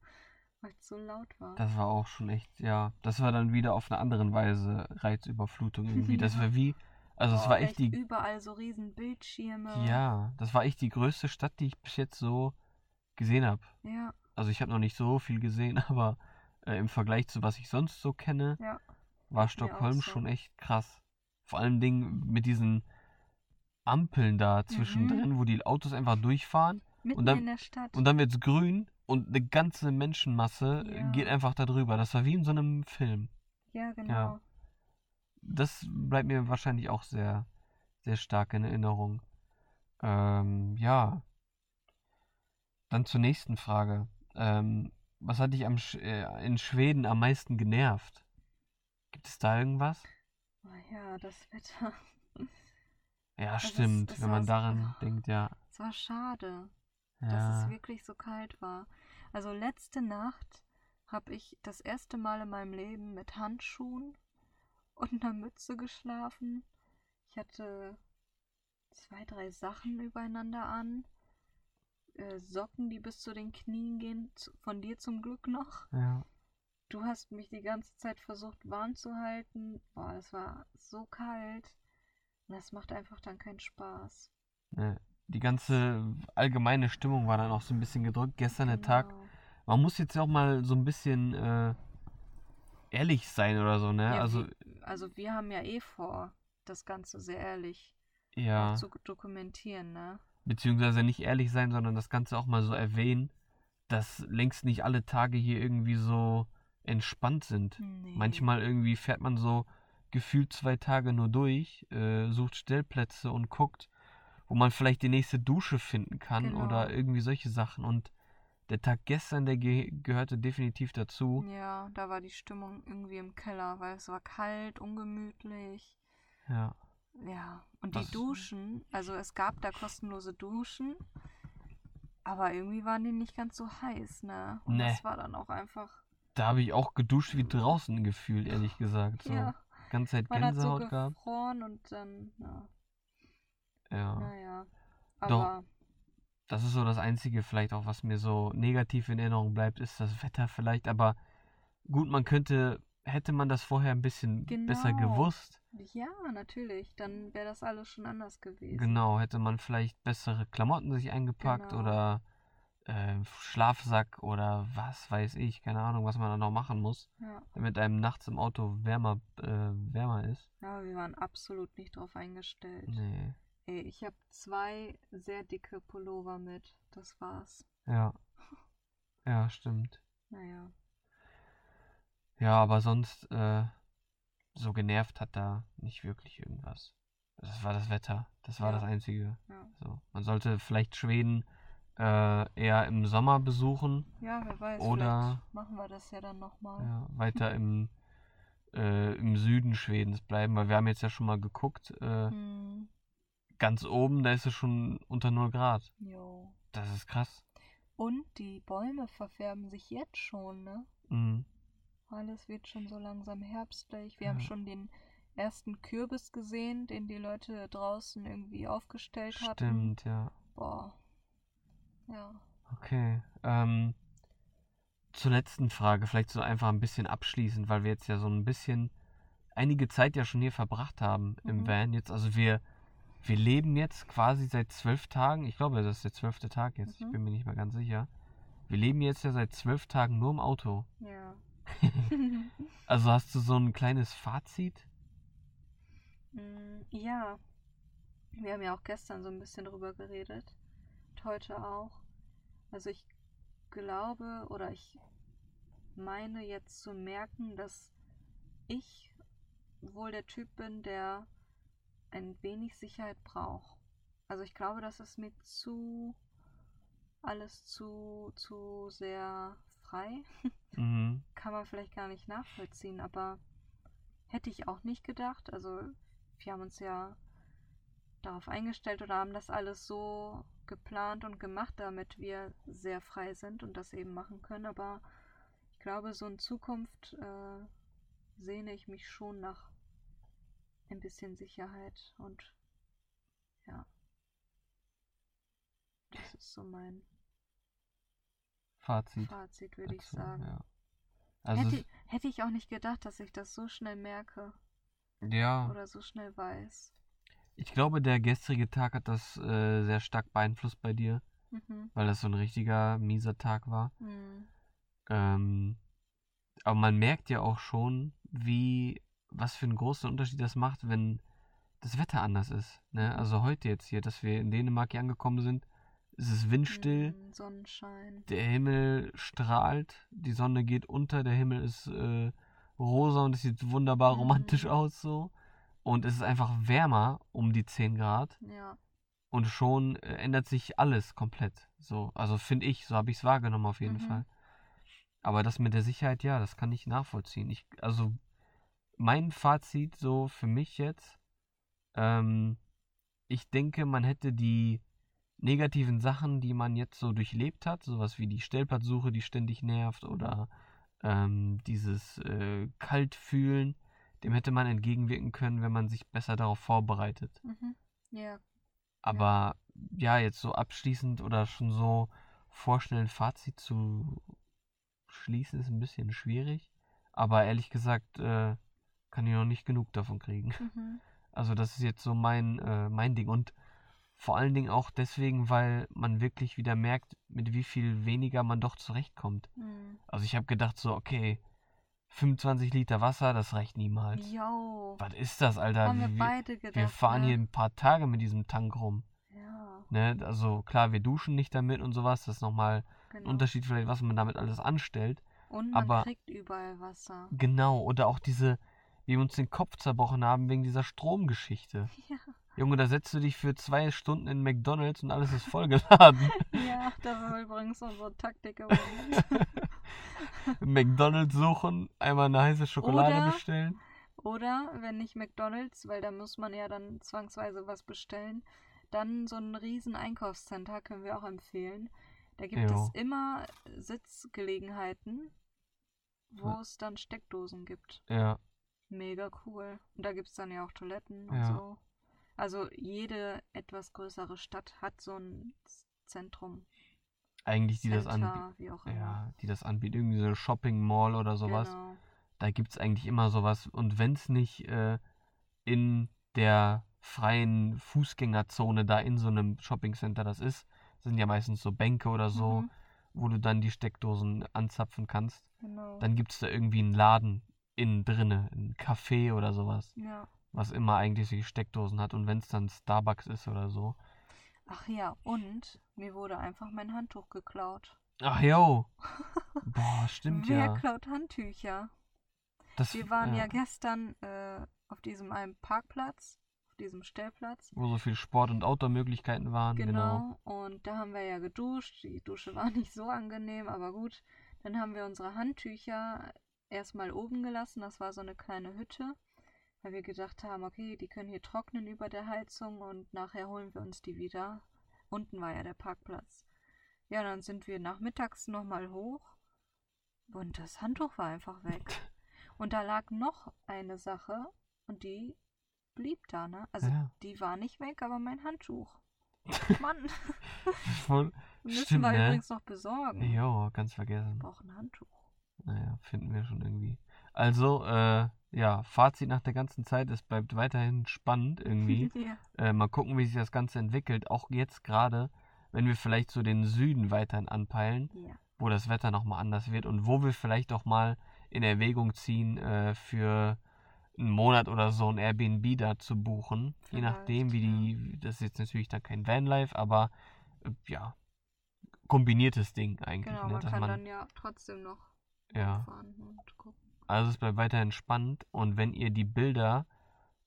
[SPEAKER 2] weil es so laut war.
[SPEAKER 1] Das war auch schon echt, ja. Das war dann wieder auf eine andere Weise Reizüberflutung irgendwie. Das
[SPEAKER 2] Ja.
[SPEAKER 1] war wie, also es
[SPEAKER 2] Oh,
[SPEAKER 1] war echt die,
[SPEAKER 2] überall so riesen Bildschirme.
[SPEAKER 1] ja, das war echt die größte Stadt, die ich bis jetzt so gesehen habe.
[SPEAKER 2] Ja,
[SPEAKER 1] Also ich habe noch nicht so viel gesehen, (laughs) aber äh, im Vergleich zu was ich sonst so kenne,
[SPEAKER 2] Ja.
[SPEAKER 1] war Stockholm
[SPEAKER 2] so.
[SPEAKER 1] schon echt krass. Vor allen Dingen mit diesen Ampeln da zwischendrin, wo die Autos einfach durchfahren
[SPEAKER 2] Mitten
[SPEAKER 1] dann-
[SPEAKER 2] in der Stadt.
[SPEAKER 1] und dann wird's grün und eine ganze Menschenmasse
[SPEAKER 2] Ja.
[SPEAKER 1] geht einfach da drüber. Das war wie in so einem Film.
[SPEAKER 2] ja, genau.
[SPEAKER 1] Das bleibt mir wahrscheinlich auch sehr, sehr stark in Erinnerung. Ähm, ja. Dann zur nächsten Frage. Ähm, was hat dich am, Sch äh, in Schweden am meisten genervt? Gibt es da irgendwas?
[SPEAKER 2] Oh ja, das Wetter. (laughs)
[SPEAKER 1] Ja,
[SPEAKER 2] es-
[SPEAKER 1] stimmt.
[SPEAKER 2] es
[SPEAKER 1] Wenn man
[SPEAKER 2] so-
[SPEAKER 1] daran denkt, ja.
[SPEAKER 2] Es war schade, dass
[SPEAKER 1] Ja.
[SPEAKER 2] es wirklich so kalt war. Also letzte Nacht habe ich das erste Mal in meinem Leben mit Handschuhen und einer Mütze geschlafen. Ich hatte zwei, drei Sachen übereinander an. Äh, Socken, die bis zu den Knien gehen, von dir zum Glück noch.
[SPEAKER 1] Ja.
[SPEAKER 2] Du hast mich die ganze Zeit versucht warm zu halten. Boah, es war so kalt. Das macht einfach dann keinen Spaß.
[SPEAKER 1] Die ganze allgemeine Stimmung war dann auch so ein bisschen gedrückt. Gestern der Tag
[SPEAKER 2] Genau.
[SPEAKER 1] Man muss jetzt ja auch mal so ein bisschen äh, ehrlich sein oder so, ne?
[SPEAKER 2] Ja,
[SPEAKER 1] also,
[SPEAKER 2] wir, also wir haben ja eh vor, das Ganze sehr ehrlich
[SPEAKER 1] ja,
[SPEAKER 2] zu dokumentieren, ne?
[SPEAKER 1] beziehungsweise nicht ehrlich sein, sondern das Ganze auch mal so erwähnen, dass längst nicht alle Tage hier irgendwie so entspannt sind.
[SPEAKER 2] Nee.
[SPEAKER 1] Manchmal irgendwie fährt man so gefühlt zwei Tage nur durch, äh, sucht Stellplätze und guckt, wo man vielleicht die nächste Dusche finden kann
[SPEAKER 2] Genau.
[SPEAKER 1] oder irgendwie solche Sachen. Und der Tag gestern, der ge gehörte definitiv dazu.
[SPEAKER 2] Ja, da war die Stimmung irgendwie im Keller, weil es war kalt, ungemütlich.
[SPEAKER 1] Ja.
[SPEAKER 2] Ja, und
[SPEAKER 1] Was-
[SPEAKER 2] die Duschen, also es gab da kostenlose Duschen, aber irgendwie waren die nicht ganz so heiß, ne? Und
[SPEAKER 1] Nee.
[SPEAKER 2] das war dann auch einfach,
[SPEAKER 1] Da habe ich auch geduscht wie draußen gefühlt, ehrlich gesagt. So.
[SPEAKER 2] ja,
[SPEAKER 1] Ganze Zeit
[SPEAKER 2] man hat so
[SPEAKER 1] Gänsehaut gehabt.
[SPEAKER 2] gefroren und dann, na,
[SPEAKER 1] Ja.
[SPEAKER 2] naja.
[SPEAKER 1] Doch.
[SPEAKER 2] Aber
[SPEAKER 1] Das ist so das Einzige, vielleicht auch, was mir so negativ in Erinnerung bleibt, ist das Wetter vielleicht. Aber gut, man könnte, hätte man das vorher ein bisschen besser
[SPEAKER 2] Genau.
[SPEAKER 1] gewusst.
[SPEAKER 2] ja, natürlich, dann wäre das alles schon anders gewesen.
[SPEAKER 1] Genau, hätte man vielleicht bessere Klamotten sich eingepackt
[SPEAKER 2] Genau.
[SPEAKER 1] oder äh, Schlafsack oder was weiß ich, keine Ahnung, was man da noch machen muss,
[SPEAKER 2] Ja.
[SPEAKER 1] damit einem nachts im Auto wärmer, äh, wärmer ist.
[SPEAKER 2] Aber wir waren absolut nicht drauf eingestellt.
[SPEAKER 1] Nee.
[SPEAKER 2] Ey, ich habe zwei sehr dicke Pullover mit. Das war's.
[SPEAKER 1] Ja. Ja, stimmt.
[SPEAKER 2] Naja.
[SPEAKER 1] Ja, aber sonst, äh, so genervt hat da nicht wirklich irgendwas. Das war das Wetter. Das war
[SPEAKER 2] Ja.
[SPEAKER 1] das Einzige.
[SPEAKER 2] Ja.
[SPEAKER 1] So. Man sollte vielleicht Schweden äh, eher im Sommer besuchen.
[SPEAKER 2] Ja, wer weiß,
[SPEAKER 1] Oder-
[SPEAKER 2] machen wir das ja dann nochmal.
[SPEAKER 1] Ja, weiter im, (laughs) äh, im Süden Schwedens bleiben, weil wir haben jetzt ja schon mal geguckt. Äh,
[SPEAKER 2] Hm,
[SPEAKER 1] ganz oben, da ist es schon unter 0 Grad.
[SPEAKER 2] jo.
[SPEAKER 1] Das ist krass.
[SPEAKER 2] Und die Bäume verfärben sich jetzt schon, ne?
[SPEAKER 1] Mhm.
[SPEAKER 2] Alles wird schon so langsam herbstlich. Wir haben
[SPEAKER 1] Ja.
[SPEAKER 2] schon den ersten Kürbis gesehen, den die Leute draußen irgendwie aufgestellt hatten.
[SPEAKER 1] Stimmt, ja.
[SPEAKER 2] Boah. Ja.
[SPEAKER 1] Okay. Ähm, zur letzten Frage, vielleicht so einfach ein bisschen abschließend, weil wir jetzt ja so ein bisschen einige Zeit ja schon hier verbracht haben im
[SPEAKER 2] Mhm.
[SPEAKER 1] Van. Jetzt, also wir, wir leben jetzt quasi seit zwölf Tagen. Ich glaube, das ist der zwölfte Tag jetzt. Ich
[SPEAKER 2] Mhm.
[SPEAKER 1] bin mir nicht mehr ganz sicher. Wir leben jetzt ja seit zwölf Tagen nur im Auto.
[SPEAKER 2] Ja. (laughs)
[SPEAKER 1] Also hast du so ein kleines Fazit?
[SPEAKER 2] Mm, Ja, wir haben ja auch gestern so ein bisschen drüber geredet und heute auch. Also ich glaube oder ich meine jetzt zu merken, dass ich wohl der Typ bin, der ein wenig Sicherheit braucht. Also ich glaube, das ist mir zu alles zu zu sehr frei (laughs)
[SPEAKER 1] Mhm.
[SPEAKER 2] kann man vielleicht gar nicht nachvollziehen, aber hätte ich auch nicht gedacht. Also wir haben uns ja darauf eingestellt oder haben das alles so geplant und gemacht, damit wir sehr frei sind und das eben machen können. Aber ich glaube, so in Zukunft äh, sehne ich mich schon nach ein bisschen Sicherheit und ja, das ist so mein
[SPEAKER 1] Fazit.
[SPEAKER 2] Fazit, würde ich sagen.
[SPEAKER 1] Ja. Also
[SPEAKER 2] hätte, hätte ich auch nicht gedacht, dass ich das so schnell merke
[SPEAKER 1] ja,
[SPEAKER 2] oder so schnell weiß.
[SPEAKER 1] Ich glaube, der gestrige Tag hat das äh, sehr stark beeinflusst bei dir,
[SPEAKER 2] Mhm.
[SPEAKER 1] weil das so ein richtiger mieser Tag war.
[SPEAKER 2] Mhm.
[SPEAKER 1] Ähm, aber man merkt ja auch schon, wie was für einen großen Unterschied das macht, wenn das Wetter anders ist. Ne? Also heute jetzt hier, dass wir in Dänemark hier angekommen sind, es ist windstill,
[SPEAKER 2] Mm, Sonnenschein.
[SPEAKER 1] der Himmel strahlt, die Sonne geht unter, der Himmel ist äh, rosa und es sieht wunderbar romantisch
[SPEAKER 2] Mhm.
[SPEAKER 1] aus so. Und es ist einfach wärmer um die 10 Grad
[SPEAKER 2] Ja.
[SPEAKER 1] und schon äh, ändert sich alles komplett. So, also finde ich, so habe ich es wahrgenommen auf jeden
[SPEAKER 2] Mhm.
[SPEAKER 1] Fall. Aber das mit der Sicherheit, ja, das kann ich nachvollziehen. Ich, also mein Fazit so für mich jetzt, ähm, ich denke, man hätte die negativen Sachen, die man jetzt so durchlebt hat, sowas wie die Stellplatzsuche, die ständig nervt, oder ähm, dieses äh, Kaltfühlen, dem hätte man entgegenwirken können, wenn man sich besser darauf vorbereitet.
[SPEAKER 2] Mhm. Ja.
[SPEAKER 1] Aber ja, jetzt so abschließend oder schon so vorschnell ein Fazit zu schließen, ist ein bisschen schwierig. Aber ehrlich gesagt, äh, kann ich noch nicht genug davon kriegen.
[SPEAKER 2] Mhm. (laughs)
[SPEAKER 1] Also das ist jetzt so mein, äh, mein Ding. Und vor allen Dingen auch deswegen, weil man wirklich wieder merkt, mit wie viel weniger man doch zurechtkommt.
[SPEAKER 2] Mhm.
[SPEAKER 1] Also ich habe gedacht so, okay, 25 Liter Wasser, das reicht niemals.
[SPEAKER 2] Jo.
[SPEAKER 1] Was ist das, Alter?
[SPEAKER 2] Haben wir
[SPEAKER 1] Wir,
[SPEAKER 2] beide gedacht.
[SPEAKER 1] wir fahren
[SPEAKER 2] ne?
[SPEAKER 1] hier ein paar Tage mit diesem Tank rum.
[SPEAKER 2] Ja,
[SPEAKER 1] Ne? Also klar, wir duschen nicht damit und sowas. Das ist nochmal ein
[SPEAKER 2] genau.
[SPEAKER 1] Unterschied vielleicht, was man damit alles anstellt.
[SPEAKER 2] Und man
[SPEAKER 1] aber-
[SPEAKER 2] kriegt überall Wasser.
[SPEAKER 1] Genau. Oder auch diese, wie wir uns den Kopf zerbrochen haben wegen dieser Stromgeschichte. (laughs)
[SPEAKER 2] Ja.
[SPEAKER 1] Junge, da setzt du dich für zwei Stunden in McDonalds und alles ist vollgeladen. (laughs)
[SPEAKER 2] Ja, das ist übrigens unsere Taktik gewesen. (laughs)
[SPEAKER 1] McDonalds suchen, einmal eine heiße Schokolade
[SPEAKER 2] Oder-
[SPEAKER 1] bestellen.
[SPEAKER 2] Oder wenn nicht McDonalds, weil da muss man ja dann zwangsweise was bestellen, dann so ein riesen Einkaufscenter können wir auch empfehlen. Da gibt
[SPEAKER 1] Jo.
[SPEAKER 2] es immer Sitzgelegenheiten, wo
[SPEAKER 1] Ja.
[SPEAKER 2] es dann Steckdosen gibt.
[SPEAKER 1] Ja,
[SPEAKER 2] Mega cool. Und da gibt es dann ja auch Toiletten und
[SPEAKER 1] Ja.
[SPEAKER 2] so. Also jede etwas größere Stadt hat so ein Zentrum.
[SPEAKER 1] Eigentlich die das
[SPEAKER 2] Center,
[SPEAKER 1] anbieten.
[SPEAKER 2] auch immer.
[SPEAKER 1] Ja, die das anbieten. Irgendwie so eine Shopping Mall oder sowas.
[SPEAKER 2] Genau.
[SPEAKER 1] Da gibt es eigentlich immer sowas. Und wenn es nicht äh, in der freien Fußgängerzone da in so einem Shoppingcenter das ist, sind ja meistens so Bänke oder so,
[SPEAKER 2] Mhm,
[SPEAKER 1] wo du dann die Steckdosen anzapfen kannst.
[SPEAKER 2] genau.
[SPEAKER 1] Dann gibt es da irgendwie einen Laden innen drinne, ein Café oder sowas,
[SPEAKER 2] ja.
[SPEAKER 1] was immer eigentlich so die Steckdosen hat. Und wenn es dann Starbucks ist oder so.
[SPEAKER 2] Ach ja, und mir wurde einfach mein Handtuch geklaut.
[SPEAKER 1] Ach jo. (laughs) Boah, stimmt
[SPEAKER 2] Wer
[SPEAKER 1] ja.
[SPEAKER 2] klaut Handtücher?
[SPEAKER 1] Das,
[SPEAKER 2] Wir waren ja, gestern äh, auf diesem einen Parkplatz, auf diesem Stellplatz.
[SPEAKER 1] Wo so viel Sport- und Outdoor-Möglichkeiten waren. Genau.
[SPEAKER 2] Genau. Und da haben wir ja geduscht. Die Dusche war (laughs) nicht so angenehm, aber gut. Dann haben wir unsere Handtücher erstmal oben gelassen. Das war so eine kleine Hütte, weil wir gedacht haben, okay, die können hier trocknen über der Heizung und nachher holen wir uns die wieder. Unten war ja der Parkplatz. Ja, dann sind wir nachmittags nochmal hoch und das Handtuch war einfach weg. (laughs) Und da lag noch eine Sache und die blieb da, ne? Also
[SPEAKER 1] Ja.
[SPEAKER 2] die war nicht weg, aber mein Handtuch. (laughs) Mann,
[SPEAKER 1] Voll. (laughs)
[SPEAKER 2] müssen
[SPEAKER 1] Stimmt,
[SPEAKER 2] wir
[SPEAKER 1] ne?
[SPEAKER 2] übrigens noch besorgen.
[SPEAKER 1] Jo, ganz vergessen.
[SPEAKER 2] Wir brauchen ein Handtuch.
[SPEAKER 1] Naja, finden wir schon irgendwie. Also, äh, ja, Fazit nach der ganzen Zeit, es bleibt weiterhin spannend irgendwie. (laughs)
[SPEAKER 2] ja.
[SPEAKER 1] äh, mal gucken, wie sich das Ganze entwickelt. Auch jetzt gerade, wenn wir vielleicht so den Süden weiterhin anpeilen,
[SPEAKER 2] ja.
[SPEAKER 1] wo das Wetter nochmal anders wird und wo wir vielleicht auch mal in Erwägung ziehen, äh, für einen Monat oder so ein Airbnb da zu buchen. Je
[SPEAKER 2] Vielleicht,
[SPEAKER 1] nachdem, wie die, das ist jetzt natürlich dann kein Vanlife, aber äh, ja, kombiniertes Ding eigentlich.
[SPEAKER 2] Genau,
[SPEAKER 1] ne,
[SPEAKER 2] man
[SPEAKER 1] dass
[SPEAKER 2] kann
[SPEAKER 1] man,
[SPEAKER 2] dann ja trotzdem noch
[SPEAKER 1] ja,
[SPEAKER 2] fahren und gucken.
[SPEAKER 1] Also es bleibt weiterhin spannend und wenn ihr die Bilder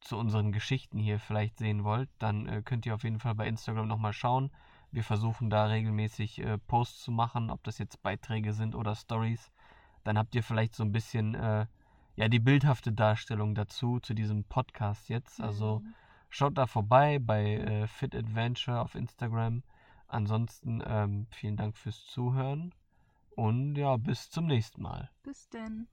[SPEAKER 1] zu unseren Geschichten hier vielleicht sehen wollt, dann äh, könnt ihr auf jeden Fall bei Instagram nochmal schauen. Wir versuchen da regelmäßig äh, Posts zu machen, ob das jetzt Beiträge sind oder Stories. Dann habt ihr vielleicht so ein bisschen äh, ja die bildhafte Darstellung dazu zu diesem Podcast jetzt. Also
[SPEAKER 2] Mhm.
[SPEAKER 1] schaut da vorbei bei äh, Fit Adventure auf Instagram. Ansonsten ähm, vielen Dank fürs Zuhören und ja bis zum nächsten Mal.
[SPEAKER 2] Bis denn.